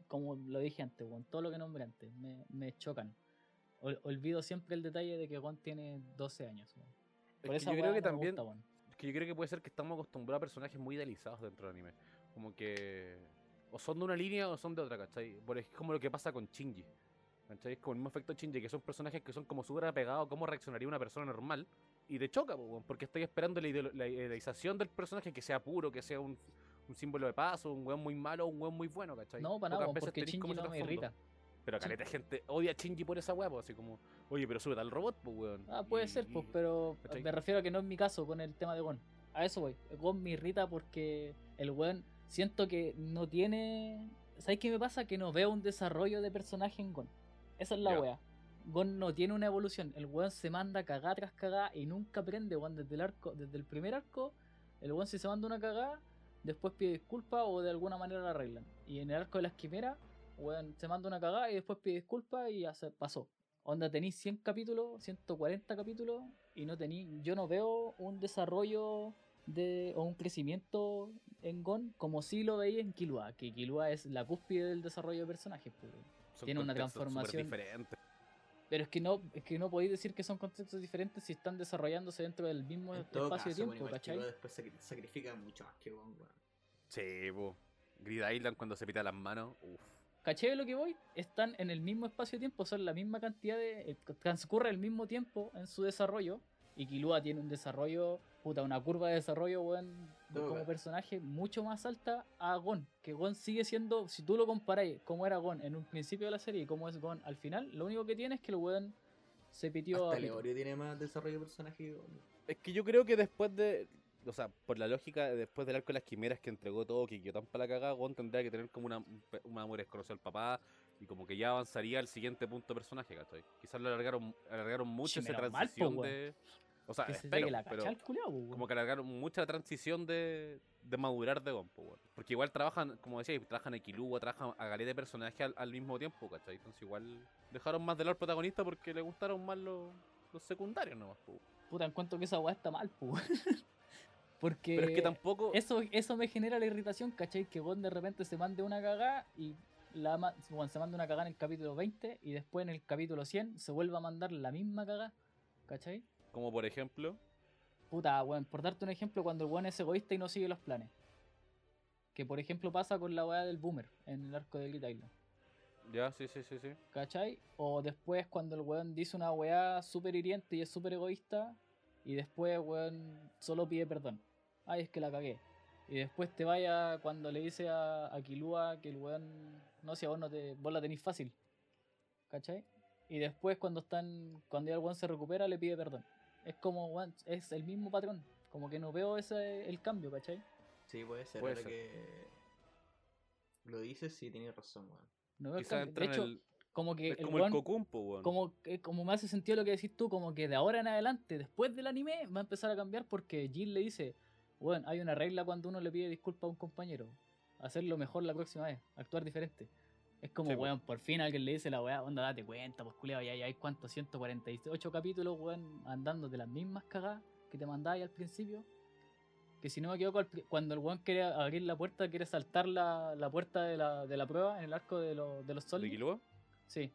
Como lo dije antes, Gon. Todo lo que nombré antes. Me, me chocan. Ol- olvido siempre el detalle de que Gon tiene 12 años. weón. Es Por que esa yo creo que no también. gusta. Es que yo creo que puede ser que estamos acostumbrados a personajes muy idealizados dentro del anime. Como que. O son de una línea o son de otra, ¿cachai? Por es como lo que pasa con Shinji. ¿Cachai? Es como el mismo efecto Shinji, que son personajes que son como súper apegados a cómo reaccionaría una persona normal. Y te choca, po, porque estoy esperando la, la idealización del personaje que sea puro, que sea un, un símbolo de paso, un weón muy malo o un weón muy bueno, ¿cachai? No, para nada, porque Shinji no me irrita. Pero caleta gente odia a Shinji por esa weá, así como, oye, pero súbete al robot, pues, weón. Ah, puede Y- ser, pues, pero ¿cachai? me refiero a que no es mi caso con el tema de Gon. A eso voy. Gon me irrita porque el weón siento que no tiene. ¿Sabes qué me pasa? Que no veo un desarrollo de personaje en Gon. Esa es la Ya. wea. Gon no tiene una evolución. El weón se manda cagada tras cagada y nunca aprende, weón. Desde el arco, desde el primer arco, el weón si se manda una cagada, después pide disculpas o de alguna manera la arreglan. Y en el arco de las quimeras, weón, se manda una cagada y después pide disculpas y ya se pasó. Onda, tenéis 100 capítulos, 140 capítulos y no tenéis. Yo no veo un desarrollo de, o un crecimiento en Gon como si lo veía en Killua, que Killua es la cúspide del desarrollo de personajes. pues, Tiene una transformación. Pero es que no, es que no podéis decir que son contextos diferentes si están desarrollándose dentro del mismo En todo espacio caso, de bueno, tiempo, igual ¿cachai? Después sacri- sacrifica mucho más que weón. Sí, po. Grid Island cuando se pita las manos. Uf. ¿Cachai lo que voy? Están en el mismo espacio de tiempo, son la misma cantidad de. eh, transcurre el mismo tiempo en su desarrollo. Y Killua tiene un desarrollo, puta, una curva de desarrollo, weón, de- como personaje mucho más alta a Gon. Que Gon sigue siendo, si tú lo comparáis cómo era Gon en un principio de la serie y cómo es Gon al final, lo único que tiene es que el weón se pitió Hasta. Leorio tiene más desarrollo de personaje que Gon. Es que yo creo que después de. O sea, por la lógica, después del arco de las quimeras que entregó todo, que quedó tan para la cagada, Gon tendría que tener como una, un pe- un amor desconocido al papá y como que ya avanzaría al siguiente punto de personaje, ¿cachai? Quizás lo alargaron, alargaron mucho Sí, esa menos mal, po, transición weón. O sea, que se espero, pegue la pero weón. como que alargaron mucho la transición de, de madurar de Gon. Porque igual trabajan, como decía, trabajan a Kilua, trabajan a galeta de personajes al, al mismo tiempo, ¿cachai? Entonces igual dejaron más de lado al protagonista porque le gustaron más los, los secundarios nomás, po. Puta, encuentro que esa weá está mal, po. Porque Pero es que tampoco. eso, eso me genera la irritación, ¿cachai? Que Gon de repente se mande una cagada y la ma- bueno, se manda una cagada en el capítulo 20 y después en el capítulo 100 se vuelve a mandar la misma cagada, ¿cachai? Como por ejemplo. Puta, weón, por darte un ejemplo, cuando el weón es egoísta y no sigue los planes. Que por ejemplo pasa con la weá del boomer en el arco de Grid Island. Ya, sí, sí, sí, sí. ¿Cachai? O después cuando el weón dice una weá súper hiriente y es súper egoísta y después weón solo pide perdón. Ay, es que la cagué. Y después te vaya cuando le dice a, a Kilua que el weón, no sé, a vos, no te, vos la tenéis fácil. ¿Cachai? Y después cuando están, cuando ya el weón se recupera le pide perdón. Es como, es el mismo patrón. Como que no veo ese el cambio, ¿cachai? Sí, puede ser. Puede ahora ser. que lo dices, sí, tienes razón, weón. No veo el cambio. De hecho, el. como que Es el como el cocumpo, weón. como, que- como me hace sentido lo que decís tú, como que de ahora en adelante, después del anime, va a empezar a cambiar porque Jin le dice, bueno, hay una regla cuando uno le pide disculpas a un compañero, hacerlo mejor la próxima vez, actuar diferente. Es como, Sí, weón, por fin alguien le dice la weá, onda, date cuenta, pues culiao, ya, ya hay cuántos, 148 capítulos, weón, andando de las mismas cagadas que te mandáis al principio. Que si no me equivoco, cuando el weón quiere abrir la puerta, quiere saltar la, la puerta de la, de la prueba en el arco de, los de los ¿De Soldiers. Killua? Sí.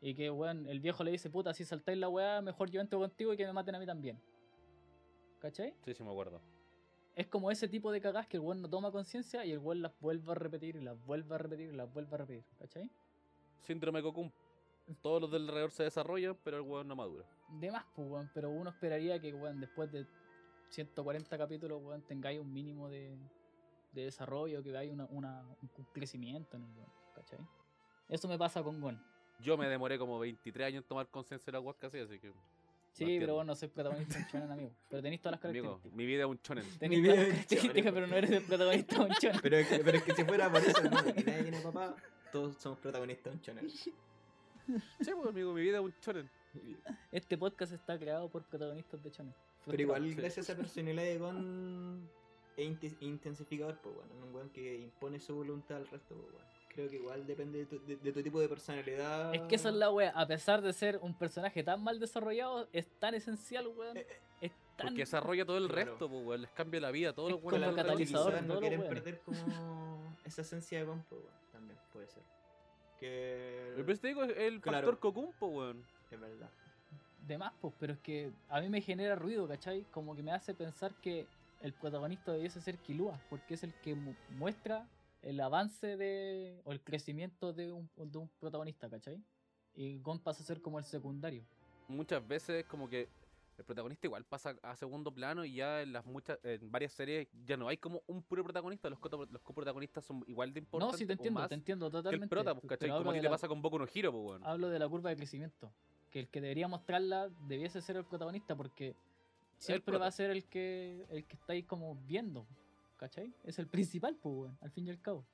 Y que, weón, el viejo le dice, puta, si saltáis la weá, mejor yo entro contigo y que me maten a mí también. ¿Cachai? Sí, sí, me acuerdo. Es como ese tipo de cagás que el weón no toma conciencia y el weón las vuelve a repetir y las vuelve a repetir y las vuelve a repetir. ¿Cachai? Síndrome Cocum. Todos los del alrededor se desarrollan, pero el weón no madura. De más, pues, weón, pero uno esperaría que, weón, después de 140 capítulos, weón, tengáis un mínimo de, de desarrollo, que veáis una, una, un crecimiento en el weón. ¿Cachai? Eso me pasa con Gon. Yo me demoré como 23 años en tomar conciencia de la que hacía, así que. Sí, pero bueno, no soy protagonista de un shonen, amigo. Pero tenéis todas las Amigo, características. mi vida es un chonen. Tenéis todas las características, shonen, pero no eres el protagonista de un shonen. Pero es que, pero es que si fuera por eso, hermano, que nadie tiene papá, todos somos protagonistas de un channel. Sí, pues, amigo, mi vida es un chonen. Este podcast está creado por protagonistas de shonen. Pero igual, Sí. gracias a esa personalidad de Gon, es inte- intensificador, pues bueno, un weón que impone su voluntad al resto, pues bueno. Creo que igual depende de tu, de, de tu tipo de personalidad. Es que esa es la wea. A pesar de ser un personaje tan mal desarrollado, es tan esencial, weón. Eh, eh, Es tan. Porque desarrolla todo el Claro. resto, pues, weón. Les cambia la vida a todos Es los el alrededor. catalizador no quieren perder como esa esencia de pues bueno, también puede ser. Que. Pero te digo, es el Claro. factor Cocumpo, weón. Es verdad. De más, pues, pero es que a mí me genera ruido, ¿cachai? Como que me hace pensar que el protagonista debiese ser Kilua, porque es el que mu- muestra el avance de o el crecimiento de un, de un protagonista, ¿cachai? Y Gon pasa a ser como el secundario. Muchas veces, como que el protagonista igual pasa a segundo plano y ya en las muchas en varias series ya no hay como un puro protagonista. Los, los coprotagonistas son igual de No, importantes. sí te entiendo, te entiendo totalmente. el prota, pues, ¿cachai? Como a ti la- pasa con Boku no Hero, pues, weón. hablo de la curva de crecimiento. Que el que debería mostrarla debiese ser el protagonista porque siempre va a ser el que el que estáis como viendo. ¿Cachai? Es el principal, pues, weón, al fin y al cabo.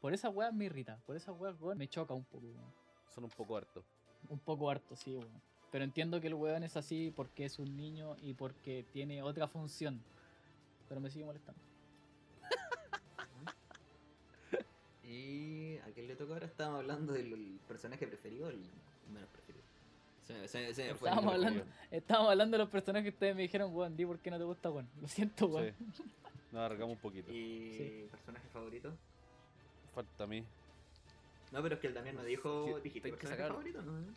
Por esa weá me irrita, por esa weá, weón, me choca un poco, weón. Son un poco hartos. Un poco harto, sí, weón. Pero entiendo que el weón es así porque es un niño y porque tiene otra función. Pero me sigue molestando. Y a quién le toca ahora estábamos hablando del personaje preferido o el menos preferido. Se me, se se me fue Estábamos hablando-. Estábamos hablando de los personajes que ustedes me dijeron, weón, di por qué no te gusta, weón. Lo siento, weón. Sí. Nos alargamos un poquito. Y Sí. personaje favorito. Falta a mí. No, pero es que el Damián no dijo. ¿Dijiste que personaje sacar- favorito? No,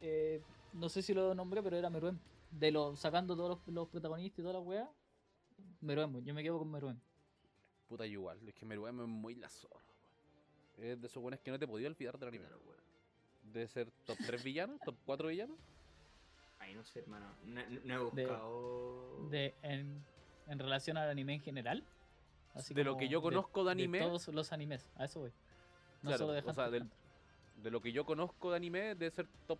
Eh, no sé si lo nombré, pero era Meruem. De los, sacando todos los, los protagonistas y toda la weá. Meruem, yo me quedo con Meruem. Puta, yo igual. Es que Meruem es muy la zorra, weón. Es de esos buenos que no te podía olvidar del anime. Claro, weón. De ser top 3 villanos, top 4 villanos. Ay, no sé, hermano. No, no he De- buscado. De, en, en relación al anime en general. Así De lo que yo conozco de anime. todos los animes, a eso voy. No Claro, solo de o sea, del-. De lo que yo conozco de anime, debe ser top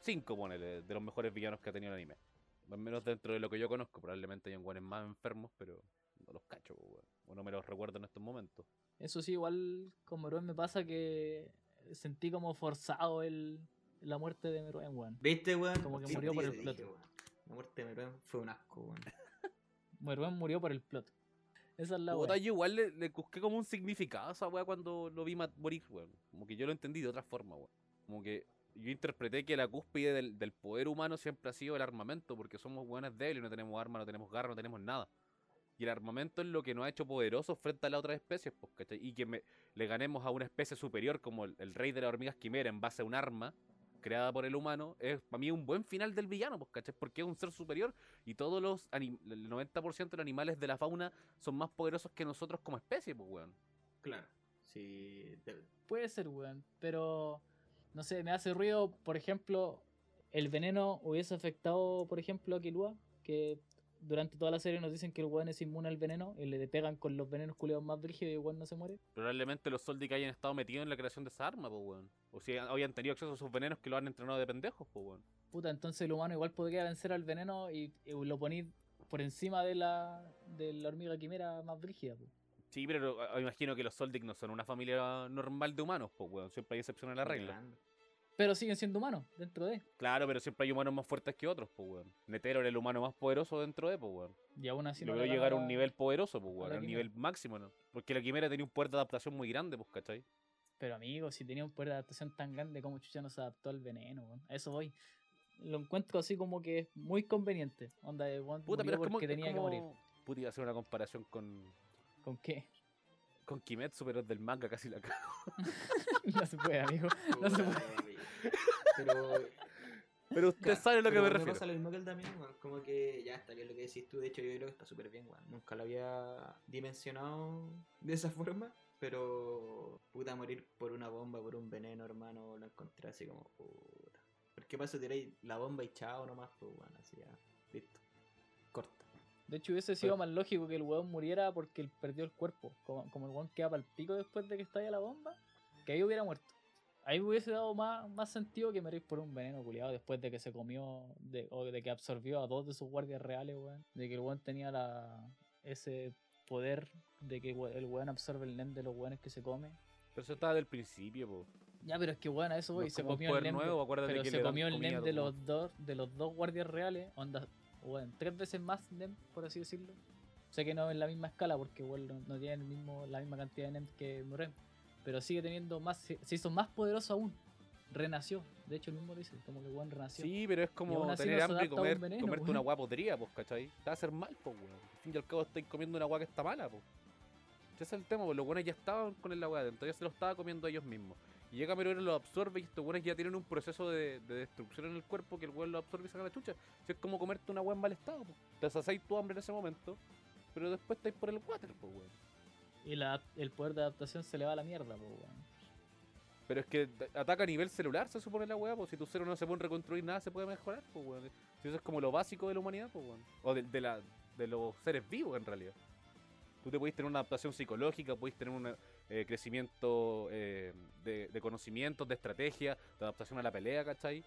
5, ponele, de los mejores villanos que ha tenido el anime. Al menos dentro de lo que yo conozco. Probablemente hayan guanes más enfermos, pero no los cacho, weón. O no me los recuerdo en estos momentos. Eso sí, igual con Meruem me pasa que sentí como forzado el, la muerte de Meruem, weón. ¿Viste, weón? Como que Sí, murió por el weón. La muerte de Meruem fue un asco, weón. Murió por el plot. Esa es la Puta, yo igual le, le busqué como un significado a esa weá cuando lo vi morir, weón. Como que yo lo entendí de otra forma, weón. Como que yo interpreté que la cúspide del, del poder humano siempre ha sido el armamento, porque somos weones débiles, no tenemos armas, no tenemos garra, no tenemos nada. Y el armamento es lo que nos ha hecho poderosos frente a las otras especies, pues, ¿cachai? Y que me- le ganemos a una especie superior como el, el rey de las hormigas quimera en base a un arma creada por el humano, es para mí un buen final del villano, pues, ¿cachai? Porque es un ser superior y todos los, anim- el 90% de los animales de la fauna son más poderosos que nosotros como especie, pues, weón. Claro. Sí. de- Puede ser, weón. Pero, no sé, me hace ruido, por ejemplo, el veneno hubiese afectado, por ejemplo, a Killua, que durante toda la serie nos dicen que el weón es inmune al veneno y le pegan con los venenos culiados más brígidos y el weón no se muere. Probablemente los Soldic hayan estado metidos en la creación de esa arma, pues, weón. O si hayan tenido acceso a esos venenos que lo han entrenado de pendejos, pues, weón. Puta, entonces el humano igual podría vencer al veneno y, y lo ponéis por encima de la, de la hormiga quimera más brígida. po. Sí, pero ah, imagino que los Soldic no son una familia normal de humanos, pues, weón. Siempre hay excepción a la regla. Pero siguen siendo humanos dentro de. Claro, pero siempre hay humanos más fuertes que otros, pues, weón. Netero era el humano más poderoso dentro de, pues, weón. Y aún así no Logró le llegar a un nivel poderoso, pues, weón. A un nivel máximo, ¿no? Porque la quimera tenía un poder de adaptación muy grande, pues, ¿cachai? Pero amigo, si tenía un poder de adaptación tan grande como Chucha no se adaptó al veneno, weón. A eso voy. Lo encuentro así como que es muy conveniente. Onda de weón Puta, pero es como. es tenía como- que morir. Puta, iba a hacer una comparación con. ¿Con qué? Con Kimetsu, pero es del manga casi la cago. no se puede, amigo. No se puede. Pero. Pero usted claro, sabe a lo que me refiero. pasa lo mismo que el Damián, weón. Como que ya está bien lo que decís tú. De hecho, yo creo que está súper bien, weón. Nunca lo había dimensionado de esa forma. Pero. Puta, morir por una bomba, por un veneno, hermano. Lo encontré así como. Puta. ¿Por qué pasa tiráis la bomba y chao nomás? Pues, weón. Así ya. Listo. Corta. De hecho, hubiese sido más lógico que el weón muriera porque él perdió el cuerpo. Como, como el weón queda para el pico después de que estalla la bomba, que ahí hubiera muerto. Ahí hubiese dado más, más sentido que morir por un veneno culiado después de que se comió de, o de que absorbió a dos de sus guardias reales, weón. De que el weón tenía la, ese poder de que el weón absorbe el nen de los weones que se come. Pero eso estaba del principio, po. Ya, pero es que weón, a eso No voy. es se comió el de- nuevo, pero que se comió el a de los dos de los dos guardias reales. Onda, weón, tres veces más nen, por así decirlo. Sé que no en la misma escala porque weón, no, no tiene el mismo, la misma cantidad de nen que Muren. Pero sigue teniendo más, se, se hizo más poderoso aún. Renació. De hecho, el mismo dice, como que weón renació. Sí, pero es como tener hambre y un comer, veneno, comerte weón. una agua podrida, pues, ¿cachai? Te va a hacer mal, pues, weón. Al fin y al cabo estáis comiendo una agua que está mala, pues. Ese es el tema, pues los buenos ya estaban con el agua adentro, ya se lo estaba comiendo ellos mismos. Y llega Meruero lo absorbe y estos buenos ya tienen un proceso de, de destrucción en el cuerpo que el weón lo absorbe y saca la chucha. Si es como comerte una agua en mal estado, pues. Te saciáis tu hambre en ese momento, pero después estáis por el water, pues, weón. Y la, el poder de adaptación se le va a la mierda, po, weón. Pero es que ataca a nivel celular, se supone la weá, pues si tus celos no se pueden reconstruir, nada se puede mejorar, pues weón. Si eso es como lo básico de la humanidad, pues weón. O de, de la, de los seres vivos en realidad. Tú te podés tener una adaptación psicológica, podés tener un eh, crecimiento eh, de, de conocimientos, de estrategia, de adaptación a la pelea, ¿cachai?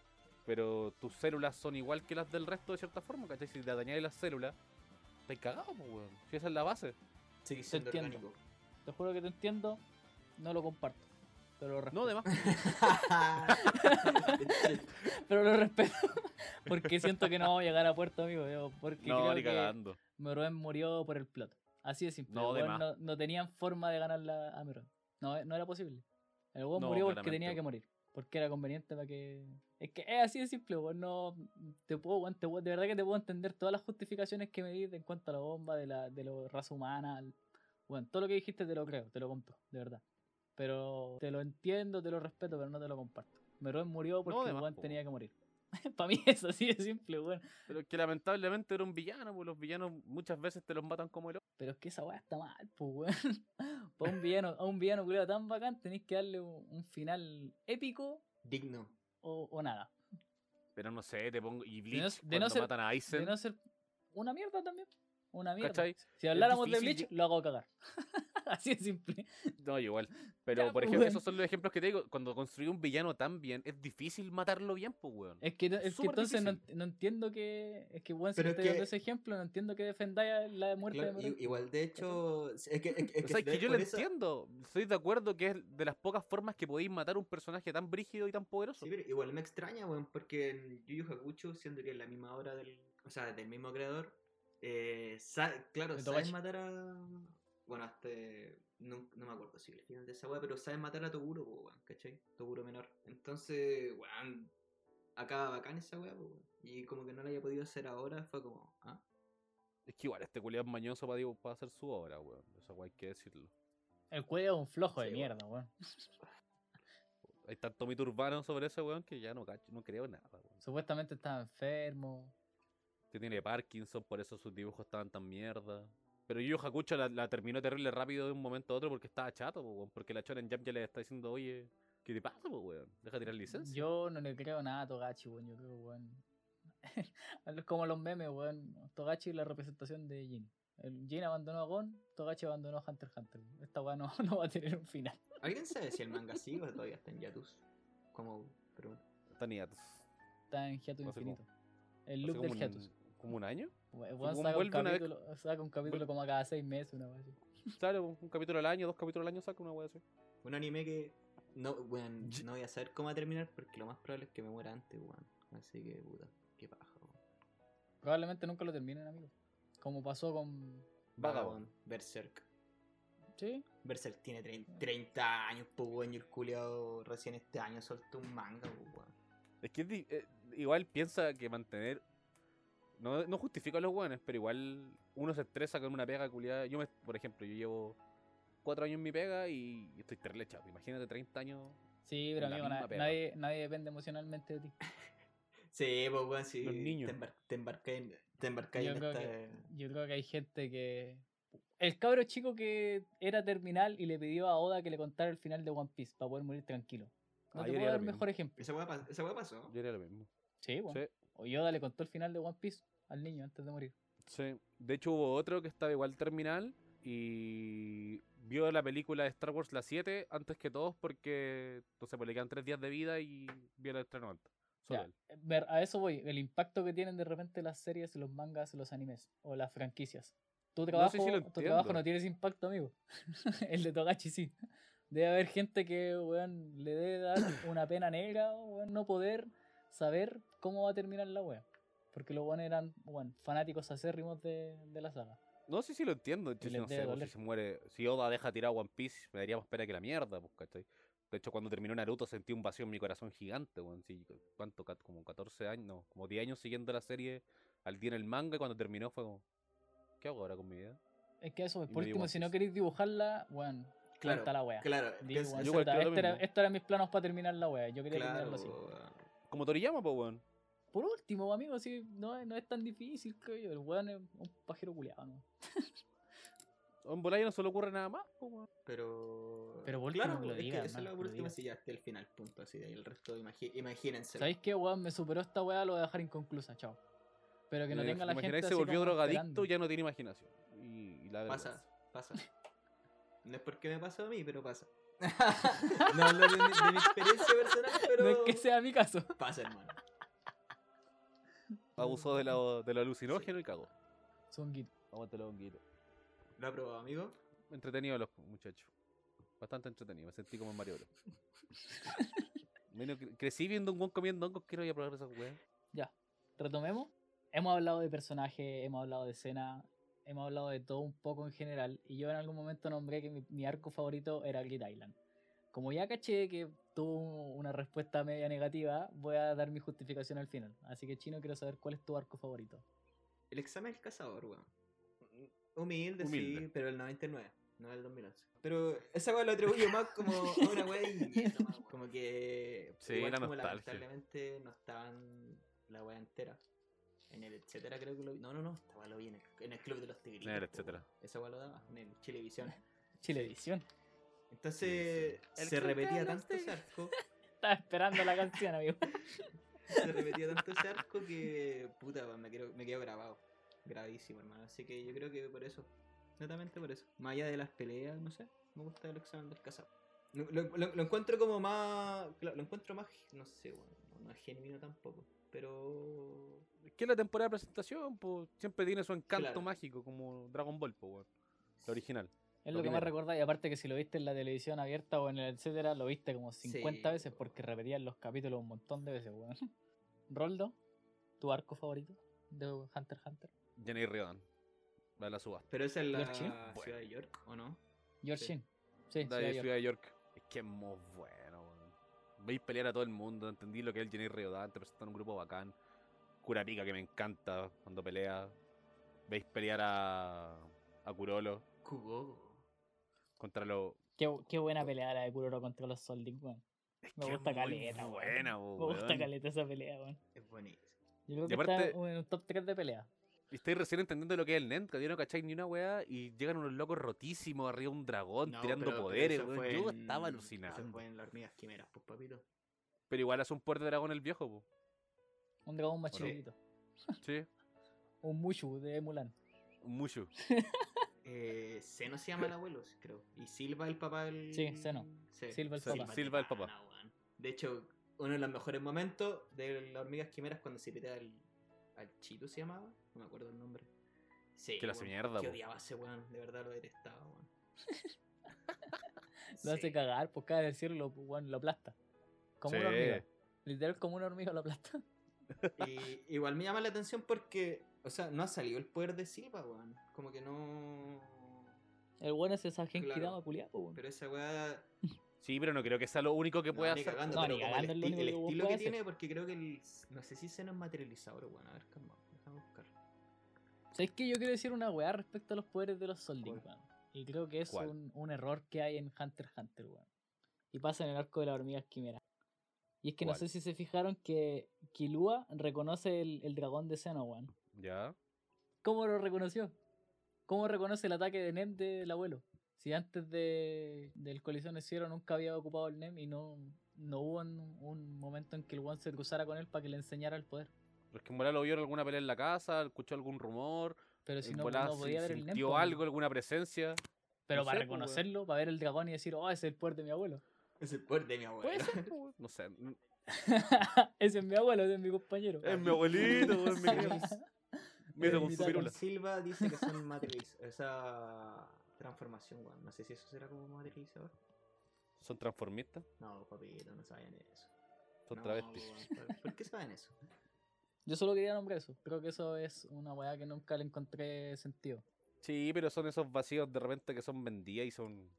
Pero tus células son igual que las del resto de cierta forma, ¿cachai? Si te dañáis las células, estáis cagados, pues weón. Si esa es la base. Entiendo. orgánico. Te juro que te entiendo, no lo comparto. Pero lo respeto. No, además. Pero lo respeto. Porque siento que no vamos a llegar a puerto, amigo. yo, Porque No, creo ni que cagando. Meroen murió por el plot. Así de simple. No, de más. no, no tenían forma de ganarla a Meroen. No, no era posible. El weón murió porque claramente, tenía que morir. Porque era conveniente para que. Es que es así de simple, weón. No. Te puedo, weón, te puedo- de verdad que te puedo entender todas las justificaciones que me diste en cuanto a la bomba, de la, de la raza humana. Bueno, todo lo que dijiste te lo creo, te lo compro, de verdad. Pero te lo entiendo, te lo respeto, pero no te lo comparto. Meroen murió porque de po, tenía que morir. para mí es así de simple, weón. Pero que lamentablemente era un villano, pues los villanos muchas veces te los matan como el otro. Pero es que esa weá está mal, pues weón. Para un villano, a un villano culiao tan bacán tenéis que darle un, un final épico Digno. o, o nada. Pero no sé, te pongo. Y Bleach, no- de no cuando ser- matan a De Aizen. no ser una mierda también. Una mierda. ¿Cachai? Si habláramos de Bleach, lo hago cagar. Así de simple. No, igual. Pero, Ya, por pues, ejemplo, weón. esos son los ejemplos que te digo. Cuando construí un villano tan bien, es difícil matarlo bien, pues, weón. Es que, es que entonces no, no entiendo que. Es que, weón, si dando que- ese ejemplo, no entiendo que defendáis la muerte Claro, de igual, de hecho, es que, es que, o sea, es que yo lo eso- entiendo. Estoy de acuerdo que es de las pocas formas que podéis matar un personaje tan brígido y tan poderoso. Sí, pero igual me extraña, weón, porque en Yu Yu Hakusho, siendo que es la misma obra del. O sea, del mismo creador, eh, sa- claro, De Togashi. matar a. Bueno, hasta. No, no me acuerdo si el final de esa weá, pero saben matar a Toguro, po, weón, ¿cachai? Toguro menor. Entonces, weón, acaba bacán esa weá, weón. Y como que no la haya podido hacer ahora, fue como, ah, Es que igual, este culiado es mañoso para, digo, para hacer su obra, weón. Eso hay que decirlo. El cuello es un flojo de mierda, weón. Hay tanto mito urbano sobre ese weón que ya no cacho, no creo nada, weón. Supuestamente estaba enfermo. Que tiene Parkinson, por eso sus dibujos estaban tan mierda. Pero Yu Hakucho la, la terminó terrible rápido de un momento a otro porque estaba chato, po, weón. Porque la Shonen Jump ya le está diciendo, oye, ¿qué te pasa, po, weón? Deja tirar licencia. Yo no le creo nada a Togachi, weón. Yo creo, weón. Es como los memes, weón. Togachi es la representación de Jin. El Jin abandonó a Gon, Togachi abandonó a Hunter x Hunter. Esta weá no, no va a tener un final. ¿alguien sabe si el manga sigue o todavía está en Yatus? Como pregunta. Está ni atos. Está en hiatus No sé cómo- infinito. El loop del como hiatus. un, como un año. Saca, un una vez- capítulo, saca un capítulo como a cada seis meses, una vez así. Claro, un capítulo al año, dos capítulos al año saca una wea así. Un anime que no, weón, no voy a saber cómo va a terminar porque lo más probable es que me muera antes, weón. Así que, puta, qué paja, weón. Probablemente nunca lo terminen, amigo. Como pasó con. Vagabond. Berserk. Sí, Berserk tiene 30, 30 años, pues, weón, y el culiao recién este año soltó un manga, pues, weón. Es que eh, igual piensa que mantener. No, no justifico a los weones, pero igual uno se estresa con una pega culiada. Yo, me, por ejemplo, yo llevo cuatro años en mi pega y estoy terrible chato. Imagínate 30 años. sí, pero amigo, misma na- pega. nadie, nadie depende emocionalmente de ti. Sí, pues, weón, sí. Los niños. Te, embar te embarcáis en, te embarcáis Yo en creo esta. que- Yo creo que hay gente que. El cabro chico que era terminal y le pidió a Oda que le contara el final de One Piece para poder morir tranquilo. No Ah, te puedo dar mismo. mejor ejemplo. Esa weá, pasó. Yo haría lo mismo. Sí, bueno. Sí, O Yoda le contó el final de One Piece al niño antes de morir. sí. De hecho, hubo otro que estaba igual terminal y vio la película de Star Wars la 7 antes que todos porque, no sé, pues le quedan tres días de vida y vio el estreno antes. Solo Ya, eh, ver, a eso voy, el impacto que tienen de repente las series, los mangas, los animes o las franquicias. Tu trabajo, sí, sí lo tu trabajo no tiene ese impacto, amigo. el de Togachi sí. Debe haber gente que weón, le debe dar una pena negra weón, no poder saber cómo va a terminar la wea. Porque los weones eran weón, fanáticos acérrimos de, de la saga. No, sí, sí lo entiendo. Si no debe sé, pues, si se muere, si Oda deja tirado One Piece, me daría más pena que la mierda, pues, ¿cachai? De hecho, cuando terminó Naruto sentí un vacío en mi corazón gigante, weón. Sí, ¿Cuánto? Como 14 años, no, como 10 años siguiendo la serie al día en el manga y cuando terminó fue como, ¿qué hago ahora con mi vida? Es que eso, Y por último, si no queréis dibujarla, weón, Claro, la wea. Claro, Di, piensa- weón, yo igual puta, creo lo este era- estos eran mis planos para terminar la wea. Yo quería claro, terminarlo así. Como Toriyama, pues, weón. Por último, amigo, sí, no, es- no es tan difícil, yo. El weón es un pajero culiado, ¿no? Un Bolaya no se le ocurre nada más, pues, weón. Pero. Pero por claro, que lo es diga, que eso es hermano, lo por que lo último diga. si ya hasta el final, punto. Así de ahí el resto, imagínense. ¿Sabéis qué, weón? Me superó esta weá, lo voy a dejar inconclusa, chao. Pero que no Eh, tenga la gente así se volvió drogadicto, esperando. ya no tiene imaginación. Y, y la Pasa, vergüenza. pasa. No es porque me pasó a mí, pero pasa. No hablo de, mi- de mi experiencia personal, pero. No es que sea mi caso. Pasa, hermano. Abusó de lo, de lo alucinógeno y cagó. Zonguito. Aguántalo, honguito. ¿Lo ha probado, amigo? Entretenido los muchachos. Bastante entretenido. Me sentí como en Mario Bros. Menos cre- crecí viendo un buen comiendo hongos. Quiero ir a probar esas weas. Ya, retomemos. Hemos hablado de personajes, hemos hablado de escena, hemos hablado de todo un poco en general. Y yo en algún momento nombré que mi, mi arco favorito era Grid Island. Como ya caché que tuvo una respuesta media negativa, voy a dar mi justificación al final. Así que, Chino, quiero saber cuál es tu arco favorito. El examen del cazador, weón. Humilde, Humilde. sí, pero el 99, no el 2011. Pero esa weá lo atribuyo más como a una weá. Como que. Sí, igual la como nostalgia. lamentablemente no estaban la weá entera. En el etcétera creo que lo vi. No, no, no, esta weá lo vi en el, en el Club de los Tigritos. En el etcétera. weón. Esa weá lo daba en el Chilevisión. Chilevisión. Entonces El se repetía tanto ese arco. Estaba esperando la canción, amigo. se repetía tanto ese arco que puta me quedo, me quedo grabado. Grabadísimo, hermano. Así que yo creo que por eso. Netamente por eso. Más allá de las peleas, no sé. Me gusta el examen del cazador. Lo, lo- encuentro como más. Lo encuentro más. No sé, bueno, no, no es genuino tampoco. Pero. Es que la temporada de presentación, pues, siempre tiene su encanto Claro. mágico, como Dragon Ball, pues, weón. La original. Es Lo lo que más primero. recordáis. Aparte que si lo viste en la televisión abierta o en el etcétera, lo viste como 50 Sí, veces porque repetían los capítulos un montón de veces, weón. Roldo, ¿tu arco favorito de Hunter x Hunter? Jenny Riodan. Va a la subasta. Pero esa es la York ciudad de York, ¿o no? George Sí. Sí, Da Ciudad de York. Ciudad de York. Es que es muy bueno. Veis pelear a todo el mundo, entendí lo que es el Jenny Riodan, te presentan un grupo bacán. Kurapika que me encanta cuando pelea. Veis pelear a. a Kurolo Kugo. contra los. Qué, qué buena pelea la de Kuroro contra los Solding, weón. Es Me que gusta es caleta, weón. buena, Me po, gusta weón. caleta esa pelea, weón. Es buenísimo. Yo creo que aparte- está en un top 3 de pelea. Y estáis recién entendiendo lo que es el NENT, que yo no cacháis ni una weá, y llegan unos locos rotísimos arriba de un dragón No, tirando pero- poderes, weón. Yo en- estaba fue en las hormigas quimeras, pues papito. Pero igual hace un poder de dragón el viejo, po. Un dragón más chiquitito. Sí, Un Mushu de Mulan. mucho. Eh, Seno se llama el abuelo, creo. Y Silva el papá del. Sí, Seno. Sí. Silva el papá. Silva el papá. De hecho, uno de los mejores momentos de las hormigas quimeras es cuando se pitea al, al Chito, ¿se llamaba? No me acuerdo el nombre. Sí, Que lo hace mierda, Que odiaba a ese weón, de verdad lo detestaba, weón. Lo hace cagar, pues cada decirlo, pues, weón, lo aplasta. Como Sí. una hormiga. Literal, como una hormiga lo aplasta. Y igual me llama la atención porque, o sea, no ha salido el poder de Silva, weón. Como que no. El bueno es esa gente Claro. que daba culiado, pues, weón. Pero esa weá. Sí, pero no creo que sea lo único que no, pueda ni hacer. cagando, No, pero ni como el, esti- el que estilo que tiene, porque creo que el. No sé si Seno es materializador, weón. A ver, calma. Déjame buscar. ¿Sabes qué? Yo quiero decir una weá respecto a los poderes de los Solding, weón. Y creo que es un, un error que hay en Hunter x Hunter, weón. Y pasa en el arco de las hormigas quimera. Y es que no sé si se fijaron que Kilua reconoce el, el dragón de Seno, weón. Ya. ¿Cómo lo reconoció? ¿Cómo reconoce el ataque de NEM del abuelo? Si antes de, del colisión de Cielo nunca había ocupado el NEM y no, no hubo un, un momento en que el one se cruzara con él para que le enseñara el poder. Pero es que en volar lo vio en alguna pelea en la casa, escuchó algún rumor, Pero si no, no podía ver el NEM. sintió algo, alguna presencia. Pero no para sé, reconocerlo, para ver el dragón y decir, oh, ese es el poder de mi abuelo. Es el poder de mi abuelo. Puede ser, no sé. ese es mi abuelo, ese es mi compañero. Es mi abuelito, quedo- me hizo con mi su. Silva dice que son materializ esa transformación, weón. No sé si eso será como materializador. ¿Son transformistas? No, papito, no saben eso. Son No, travestis. weón, ¿por- ¿Por qué saben eso? Yo solo quería nombrar eso. Creo que eso es una weá que nunca le encontré sentido. Sí, pero son esos vacíos de repente que son vendidas y son.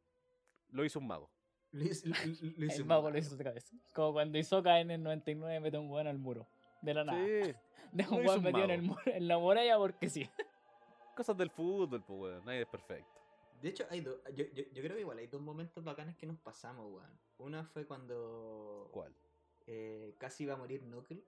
Lo hizo un mago. Lo hizo, lo- lo- hizo El un mago mago. lo hizo otra vez. Como cuando Hisoka en el 99 mete un weón al muro. De la nada. Sí. De un weón metido en, el muro, en la muralla porque sí. Cosas del fútbol, pues, weón. Nadie es perfecto. De hecho, hay dos. Yo, yo, yo creo que igual hay dos momentos bacanes que nos pasamos, weón. Una fue cuando. ¿Cuál? eh, casi iba a morir Knuckle.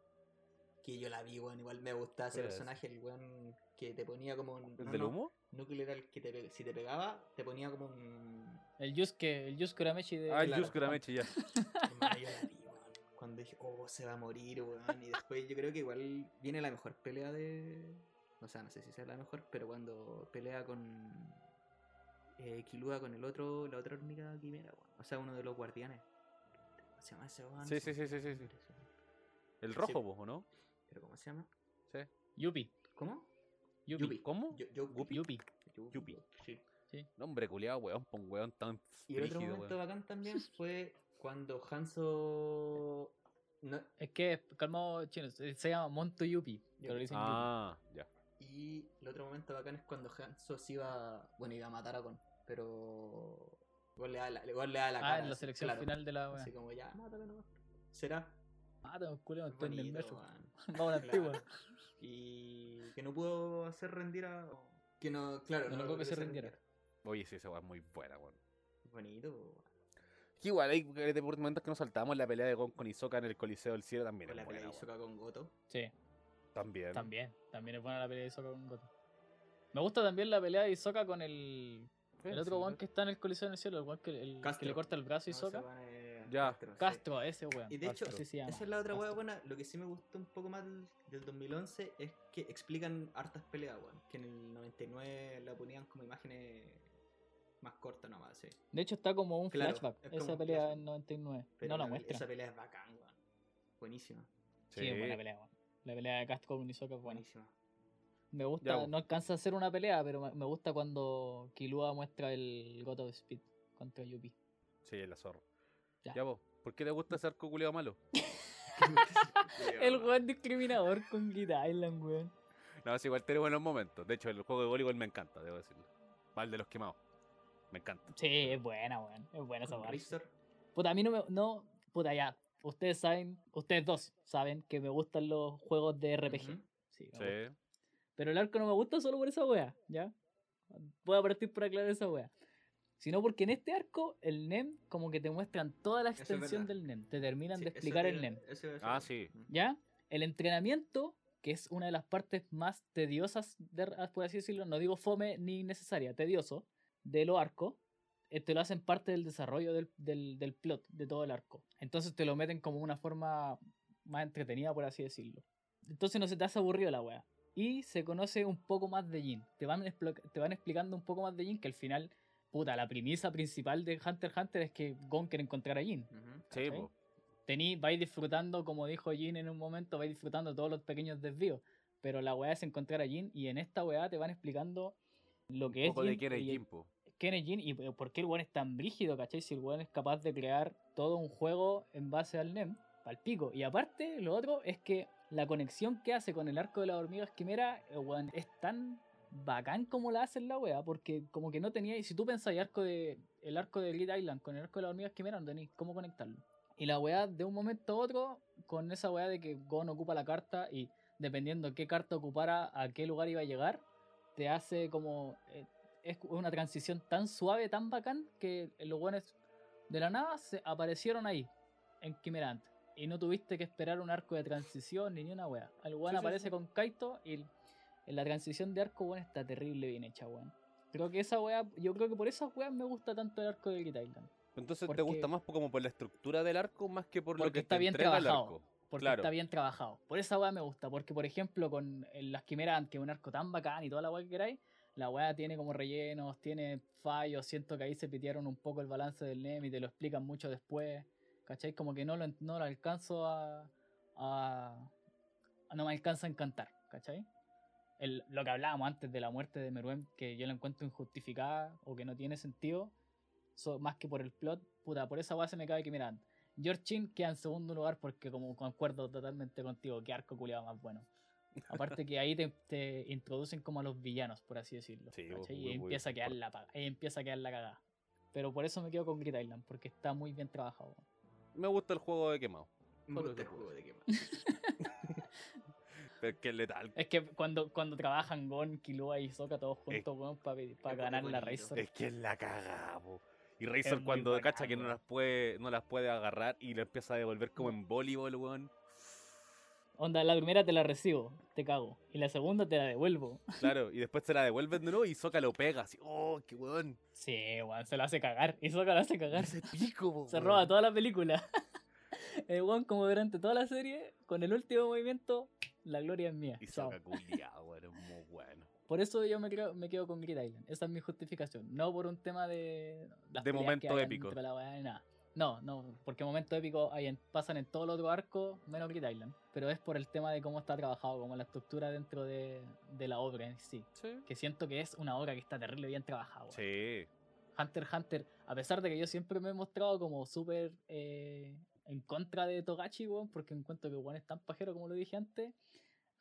Que yo la vi, weón. Igual me gustaba ese personaje, el weón que te ponía como un. ¿El no, del no, humo? Knuckle era el que te, si te pegaba, te ponía como un. El Yusuke, el Yusuke Urameshi de. Ah, el claro. Yus Kuramechi, ya. Hermano, yo la vi, weón. Cuando dije, oh, se va a morir, weón. Y después yo creo que igual viene la mejor pelea de. O sea, no sé si sea la mejor, pero cuando pelea con. Eh, Kilua con el otro, la otra hormiga quimera, weón. O sea, uno de los guardianes. ¿Cómo se llama ese? Sí, sí, sí, sí, sí, sí. El rojo, Sí. ¿o no? ¿Pero cómo se llama? Sí. Yupi. ¿Cómo? Yupi. Yupi. ¿Cómo? Yo, yo, Yupi. Yupi. Yupi. Sí. Sí. Nombre culiado, weón, pon weón tan Y el otro momento weón. bacán también fue cuando Hanzo. No, Es que, calmado, chino, se llama Monto Yupi. Pero le dicen Yupi. Ah, ya. y el otro momento bacán es cuando Hanzo se iba. Bueno, iba a matar a Gon. Pero. Igual le da la, igual le da la Ah, cara. en la así, selección claro. final de la wea. Así como ya, mátalo nomás. ¿Será? Ah, tengo culo, estoy en el. Vamos a la antigua. Y que no pudo hacer rendir a. Que no, claro, No logró que se rindiera. Oye, sí, esa weá es muy buena, weón. Bonito, weón. Que igual hay de momentos que nos saltamos la pelea de Gon con Hisoka en el Coliseo del Cielo también. Con es la pelea de weón. Hisoka con Goto. Sí, También. también. También es buena la pelea de Hisoka con Goto. Me gusta también la pelea de Hisoka con el, el otro Sí, weón que está en el Coliseo en el cielo, el weón que, el, que le corta el brazo a No, weón Ya. Castro, sí. Ese weón. Y de hecho, esa es la otra hueá Castro. buena. Lo que sí me gustó un poco más del, del 2011 es que explican hartas peleas, weón. Que en el 99 la ponían como imágenes más cortas nomás, sí. De hecho, está como un Claro, flashback. es como Esa un pelea flashback. en 99. Pero no la la- muestra. Esa pelea es bacán, weón. Buenísima, Sí, es buena pelea, weón. La pelea de Castro con Hisoka es buena. buenísima. Me gusta, no alcanza a ser una pelea, pero me- me gusta cuando Killua muestra el God of Speed contra Yuppie. Sí, es la zorra. Ya. Ya, vos. ¿Por qué te gusta ese arco culiado malo? El weón discriminador con Guitar Island, weón. No, es igual tiene buenos momentos. De hecho, el juego de voleibol me encanta, debo decirlo. Va el de los quemados. Me encanta. Sí, es buena, weón. Es buena esa parte. Puta, a mí no me. No, puta, ya. Ustedes saben, ustedes dos saben que me gustan los juegos de RPG. Sí. Pero el arco no me gusta solo por esa wea, ¿ya? Voy a partir por aclarar esa wea. Sino porque en este arco, el NEM, como que te muestran toda la extensión del NEM. Te terminan Sí, de explicar el NEM. Ah, sí. ¿Ya? El entrenamiento, que es una de las partes más tediosas, de, por así decirlo, no digo fome ni necesaria, tedioso, de los arcos, eh, te lo hacen parte del desarrollo del, del, del plot de todo el arco. Entonces te lo meten como una forma más entretenida, por así decirlo. Entonces no se te hace aburrido la wea. Y se conoce un poco más de Jin. Te van, te van explicando un poco más de Jin, que al final, puta, la premisa principal de Hunter x Hunter es que Gon quiere encontrar a Jin. Ujú. Sí, ¿cachai? po. tení, vais disfrutando, como dijo Jin en un momento, vais disfrutando todos los pequeños desvíos. Pero la weá es encontrar a Jin y en esta weá te van explicando lo que Un es poco de Jin quién es y- Jin, po. quién es Jin y por qué el weón es tan brígido, ¿cachai? Si el weón es capaz de crear todo un juego en base al NEM, al pico. Y aparte, lo otro es que la conexión que hace con el arco de las hormigas quimera, el weón, es tan bacán como la hace en la wea, porque como que no tenía, y si tú pensás arco de, el arco de Great Island con el arco de las hormigas quimera, no tenéis cómo conectarlo. Y la weá de un momento a otro, con esa weá de que Gon ocupa la carta y dependiendo qué carta ocupara, a qué lugar iba a llegar, te hace como. eh, es una transición tan suave, tan bacán, que los buenos de la nada se aparecieron ahí, en Quimerant. Y no tuviste que esperar un arco de transición ni ni una weá. El weón Sí, aparece sí. con Kaito y el- en la transición de arco, weón, está terrible bien hecha, weón. Creo que esa weá, yo creo que por esas weas me gusta tanto el arco de Island. Entonces Porque- te gusta más como por la estructura del arco más que por lo que está te bien el trabajado. arco. Porque Claro. está bien trabajado. Por esa weá me gusta. Porque, por ejemplo, con el- las Quimeras, que es un arco tan bacán y toda la weá que queráis, la weá tiene como rellenos, tiene fallos. Siento que ahí se pitearon un poco el balance del NEM y te lo explican mucho después. ¿Cachai? Como que no lo, no lo alcanzo a, a- a- No me alcanza a encantar. ¿Cachai? El- lo que hablábamos antes de la muerte de Meruem, que yo la encuentro injustificada o que no tiene sentido, so- más que por el plot, puta, por esa weá se me cae Quimerant. George Chin queda en segundo lugar porque como concuerdo totalmente contigo, que arco culiado más bueno. Aparte que ahí te, te introducen como a los villanos, por así decirlo. Sí, muy- y muy empieza a quedar la empieza a quedar la cagada. Pero por eso me quedo con Grid Island, porque está muy bien trabajado. Me gusta el juego de quemado. Me gusta el juego de quema. Pero es que es letal. Es que cuando, cuando trabajan Gon, Killua y Sokka todos juntos, weón, para es ganar la. Razor. Es que es la cagada, po. Y Razor cuando bacán, cacha que no las puede, no las puede agarrar y le empieza a devolver como en voleibol, weón. Onda, la primera te la recibo, te cago. Y la segunda te la devuelvo. Claro, y después se la devuelven de nuevo y Soka lo pega así. Oh, qué weón. Sí, weón, se la hace cagar. Y Sokka la hace cagar. Ese pico, po, Se weón. roba toda la película. El weón, como durante toda la serie, con el último movimiento, la gloria es mía. Y. Soka culiado, weón, es muy bueno. Por eso yo me, creo- me quedo con Grid Island. Esa es mi justificación. No por un tema de. las De momento que épico. la weá nada. No, no, porque momentos épicos hay en- pasan en todos los otros arcos, menos Grid Island. Pero es por el tema de cómo está trabajado, como la estructura dentro de, de la obra en sí. Sí. Que siento que es una obra que está terrible bien trabajada. weón. Sí. Hunter x Hunter, a pesar de que yo siempre me he mostrado como súper eh, en contra de Togachi, weón, porque encuentro que weón es tan pajero como lo dije antes,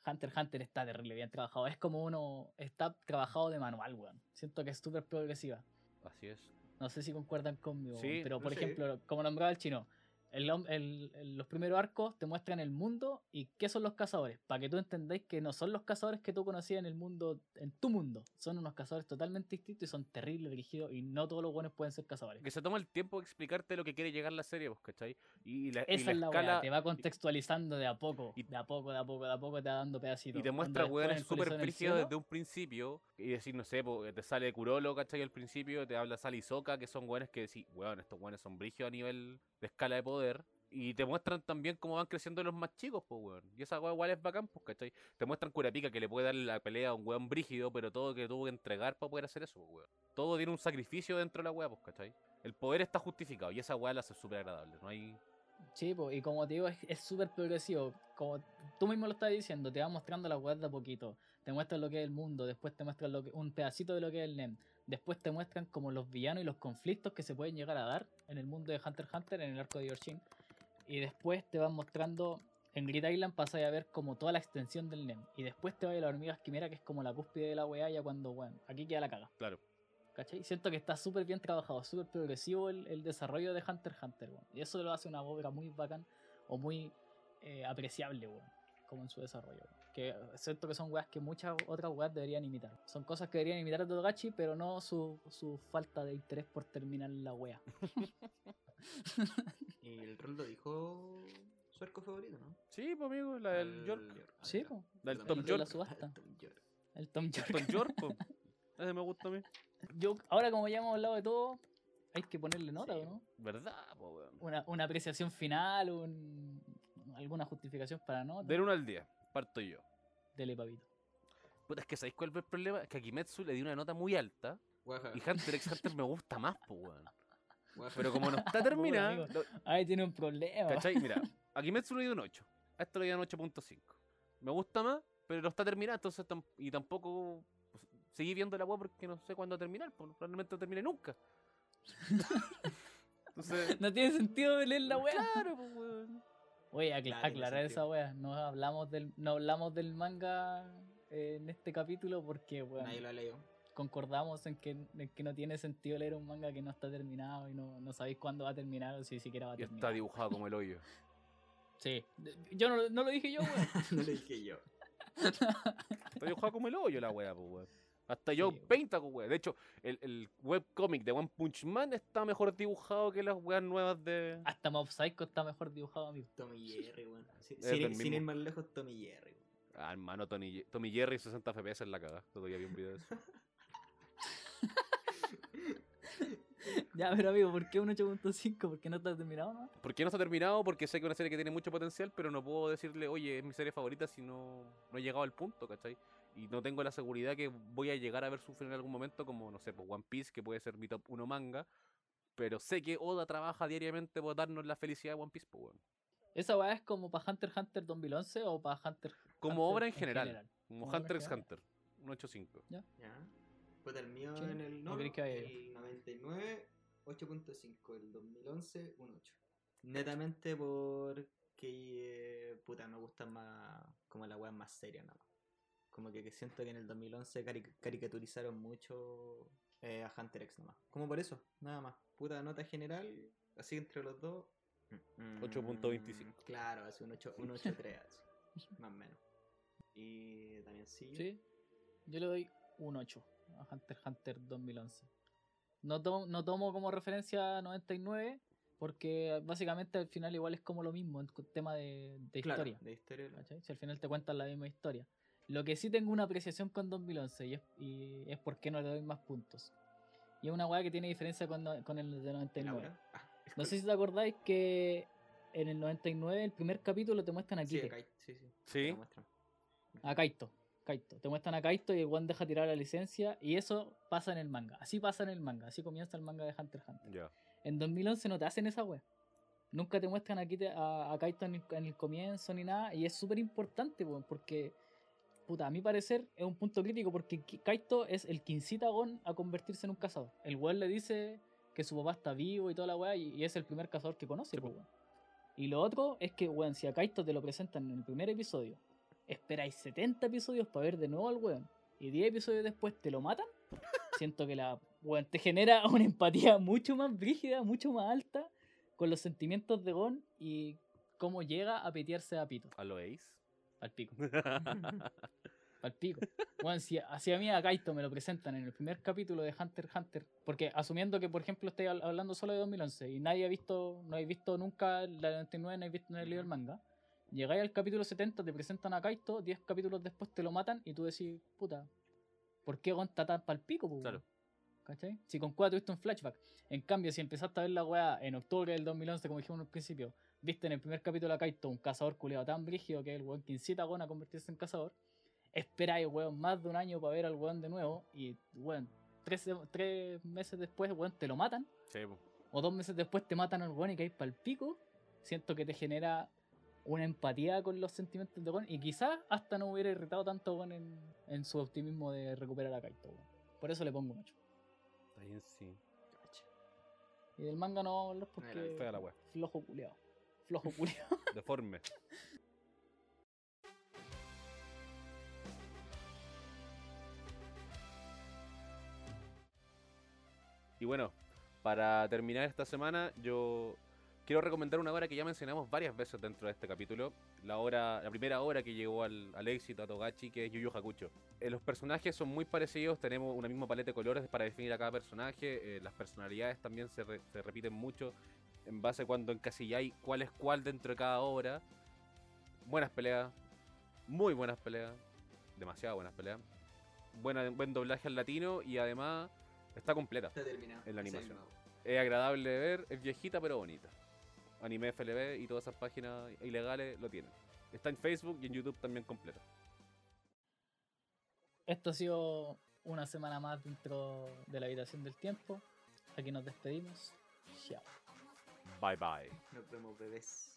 Hunter x Hunter está terrible bien trabajado. Es como uno, está trabajado de manual, weón. Siento que es súper progresiva. Así es. No sé si concuerdan conmigo, Sí, pero por ejemplo, como nombraba el chino, el el- los primeros arcos te muestran el mundo y qué son los cazadores, para que tú entendáis que no son los cazadores que tú conocías en el mundo, en tu mundo, son unos cazadores totalmente distintos y son terribles, dirigidos y no todos los buenos pueden ser cazadores. Que se toma el tiempo de explicarte lo que quiere llegar la serie, pues, ¿cachai? Y la, y Esa la es la escala. weá, te va contextualizando de a poco, y- de a poco, de a poco, de a poco te va dando pedacitos. Y te muestra weones súper cielo, desde un principio. Y decir, no sé, te sale Kurolo, ¿cachai? Al principio, te habla Sal y Soka, que son weones que decís, weón, estos weones son brígidos a nivel de escala de poder. Y te muestran también cómo van creciendo los más chicos, pues, weón. Y esa weá igual es bacán, pues, ¿cachai? Te muestran Curapica que le puede dar la pelea a un weón brígido, pero todo que tuvo que entregar para poder hacer eso, pues, weón. Todo tiene un sacrificio dentro de la weá, pues, ¿cachai? El poder está justificado y esa weá la hace súper agradable. No hay. Sí, po, y como te digo, es súper progresivo. Como tú mismo lo estás diciendo, te va mostrando la web de a poquito. Te muestran lo que es el mundo, después te muestran lo que, un pedacito de lo que es el NEM. Después te muestran como los villanos y los conflictos que se pueden llegar a dar en el mundo de Hunter x Hunter, en el arco de Yorshin. Y después te van mostrando, en Grid Island pasas a ver como toda la extensión del NEM. Y después te va a la hormigas quimera, que es como la cúspide de la weá, ya cuando, bueno, aquí queda la caga. Claro. ¿Cachai? Siento que está súper bien trabajado, súper progresivo el, el desarrollo de Hunter x Hunter, weón. Y eso lo hace una obra muy bacán o muy eh, apreciable, weón. Como en su desarrollo. Que siento que son weas que muchas otras weas deberían imitar. Son cosas que deberían imitar de Togachi, pero no su, su falta de interés por terminar la wea. Y el rol lo dijo su arco favorito, ¿no? Sí, pues, amigo, la del El York. Ah, Sí, ya. po. Del Tom de la York. subasta. El Tom York. El Tom York. Tom York, po. Ese me gusta a mí. Yo, ahora como ya hemos hablado de todo, hay que ponerle nota, Sí. ¿o ¿no? ¿Verdad, po, weón? Una, una apreciación final, un, alguna justificación para nota. Del 1 al 10, parto yo. Dele, papito. Puta, es que ¿sabéis cuál es el problema? Es que a Kimetsu le di una nota muy alta Guaja, y Hunter x Hunter me gusta más, po, weón. Pero como no está terminada, lo- Ay, tiene un problema. ¿cachai? Mira, a Kimetsu le di un 8. A esto le di un 8.5. Me gusta más, pero no está terminada, entonces tam- y tampoco pues, seguí viendo la weá porque no sé cuándo terminar, pues, probablemente no termine nunca. entonces, No tiene sentido leer la wea. claro, pues, weón. Oye, acla- Claro, aclarar esa wea. No hablamos del, no hablamos del manga en este capítulo porque bueno, Nadie lo ha leído. concordamos en que, en que no tiene sentido leer un manga que no está terminado y no, no sabéis cuándo va a terminar o si siquiera va a Y terminar. está dibujado como el hoyo. Sí. Yo no, no lo dije yo, weón. no lo dije yo. Está dibujado como el hoyo la weá, pues, weón. Hasta yo Sí, weón. De hecho, el, el webcomic de One Punch Man está mejor dibujado que las weas nuevas de. Hasta Mob Psycho está mejor dibujado, amigo. Tommy Jerry, weón. Sí, sin, sin ir más lejos, Tommy Jerry. weón. Ah, hermano, Tony, Tommy Jerry 60 FPS en la caga. Todavía vi un video de eso. Ya, pero amigo, ¿por qué un 8.5? ¿Por qué no está terminado, no? ¿Por qué no está terminado? Porque sé que es una serie que tiene mucho potencial, pero no puedo decirle, oye, es mi serie favorita si no, no he llegado al punto, ¿cachai? Y no tengo la seguridad que voy a llegar a ver su final en algún momento, como, no sé, pues One Piece, que puede ser mi top 1 manga. Pero sé que Oda trabaja diariamente por darnos la felicidad de One Piece, pues, weón. ¿Esa weá es como para Hunter x Hunter 2011 o para Hunter Como Hunter obra en general. Como Como Hunter x. Hunter. Un 8.5. Ya. Puta, el mío Sí, en el ¿no el 99, 8.5. El 2011, un 8. Netamente porque, eh, puta, me gustan más, como la weá más seria nada más. Como que, que siento que en el 2011 cari- caricaturizaron mucho eh, a Hunter X nomás. Como por eso, nada más. Puta nota general, así entre los dos. mm, 8.25. Claro, así un 8, un 8.3, así, más o menos. Y también sí. Sí, yo le doy un 8 a Hunter x Hunter 2011. No, tomo- no tomo como referencia 99 porque básicamente al final igual es como lo mismo en tema de, de Claro, historia. de historia. ¿cachai? Si al final te cuentan la misma historia. Lo que sí tengo una apreciación con 2011 y es, y es por qué no le doy más puntos. Y es una weá que tiene diferencia con, no- con el de 99. Laura. Ah, No sé si te acordáis que en el 99, el primer capítulo, te muestran a Sí, Kite, acá hay- sí, sí. Sí. muestran. a Kaito. Kaito. Te muestran a Kaito y el one deja tirar la licencia y eso pasa en el manga. Así pasa en el manga, así comienza el manga de Hunter x Hunter. Ya. En 2011 no te hacen esa wea. Nunca te muestran aquí te- a, a Kaito en el, en el comienzo ni nada. Y es súper importante, weón, porque, puta, a mi parecer es un punto crítico porque Kaito es el que incita a Gon a convertirse en un cazador. El weón le dice que su papá está vivo y toda la weá y, es el primer cazador que conoce, Sí, weón. Y lo otro es que, weón, si a Kaito te lo presentan en el primer episodio, esperáis 70 episodios para ver de nuevo al weón y 10 episodios después te lo matan, siento que la weón, te genera una empatía mucho más brígida, mucho más alta con los sentimientos de Gon y cómo llega a petearse a Pito, ¿A lo Ace? Al pico, al pico. Weón, si, si a mí a Kaito me lo presentan en el primer capítulo de Hunter x Hunter, porque asumiendo que, por ejemplo, estoy hab- hablando solo de 2011 y nadie ha visto, no habéis visto nunca la 99, no habéis visto, no habéis leído el manga, llegáis al capítulo 70, te presentan a Kaito, 10 capítulos después te lo matan y tú decís, puta, ¿por qué Gon está tan pal pico? po, Claro. ¿Cachai? Si con Cueva tuviste un flashback. En cambio, si empezaste a ver la weá en octubre del 2011, como dijimos al principio, viste en el primer capítulo a Kaito un cazador culeado tan brígido que es el weón que incita a Gon a convertirse en cazador, esperáis, weón, más de un año para ver al weón de nuevo y, weón, tres, tres meses después, weón, te lo matan, Sí, o dos meses después te matan al weón y caes para el pico, siento que te genera una empatía con los sentimientos de Gon y quizás hasta no hubiera irritado tanto a Gon en, en su optimismo de recuperar a Kaito, weón. Por eso le pongo mucho. Está bien, sí. Y del manga no vamos a hablar Mira, porque. fea la. Flojo culeado. Flojo. Deforme. Y bueno, para terminar esta semana, yo quiero recomendar una obra que ya mencionamos varias veces dentro de este capítulo. La obra, la primera obra que llegó al, al éxito a Togachi, que es Yu Yu Hakucho. Eh, los personajes son muy parecidos, tenemos una misma paleta de colores para definir a cada personaje. eh, las personalidades también se, re- se repiten mucho en base a cuando encasilláis cuál es cuál dentro de cada obra. Buenas peleas, muy buenas peleas, demasiado buenas peleas. Buena, buen doblaje al latino y además está completa. Está. En la animación. Es agradable de ver, es viejita pero bonita. Anime FLB y todas esas páginas ilegales lo tienen. Está en Facebook y en YouTube también completa. Esto ha sido una semana más dentro de la habitación del tiempo. Aquí nos despedimos. Chao. Bye bye. Nos vemos, bebés.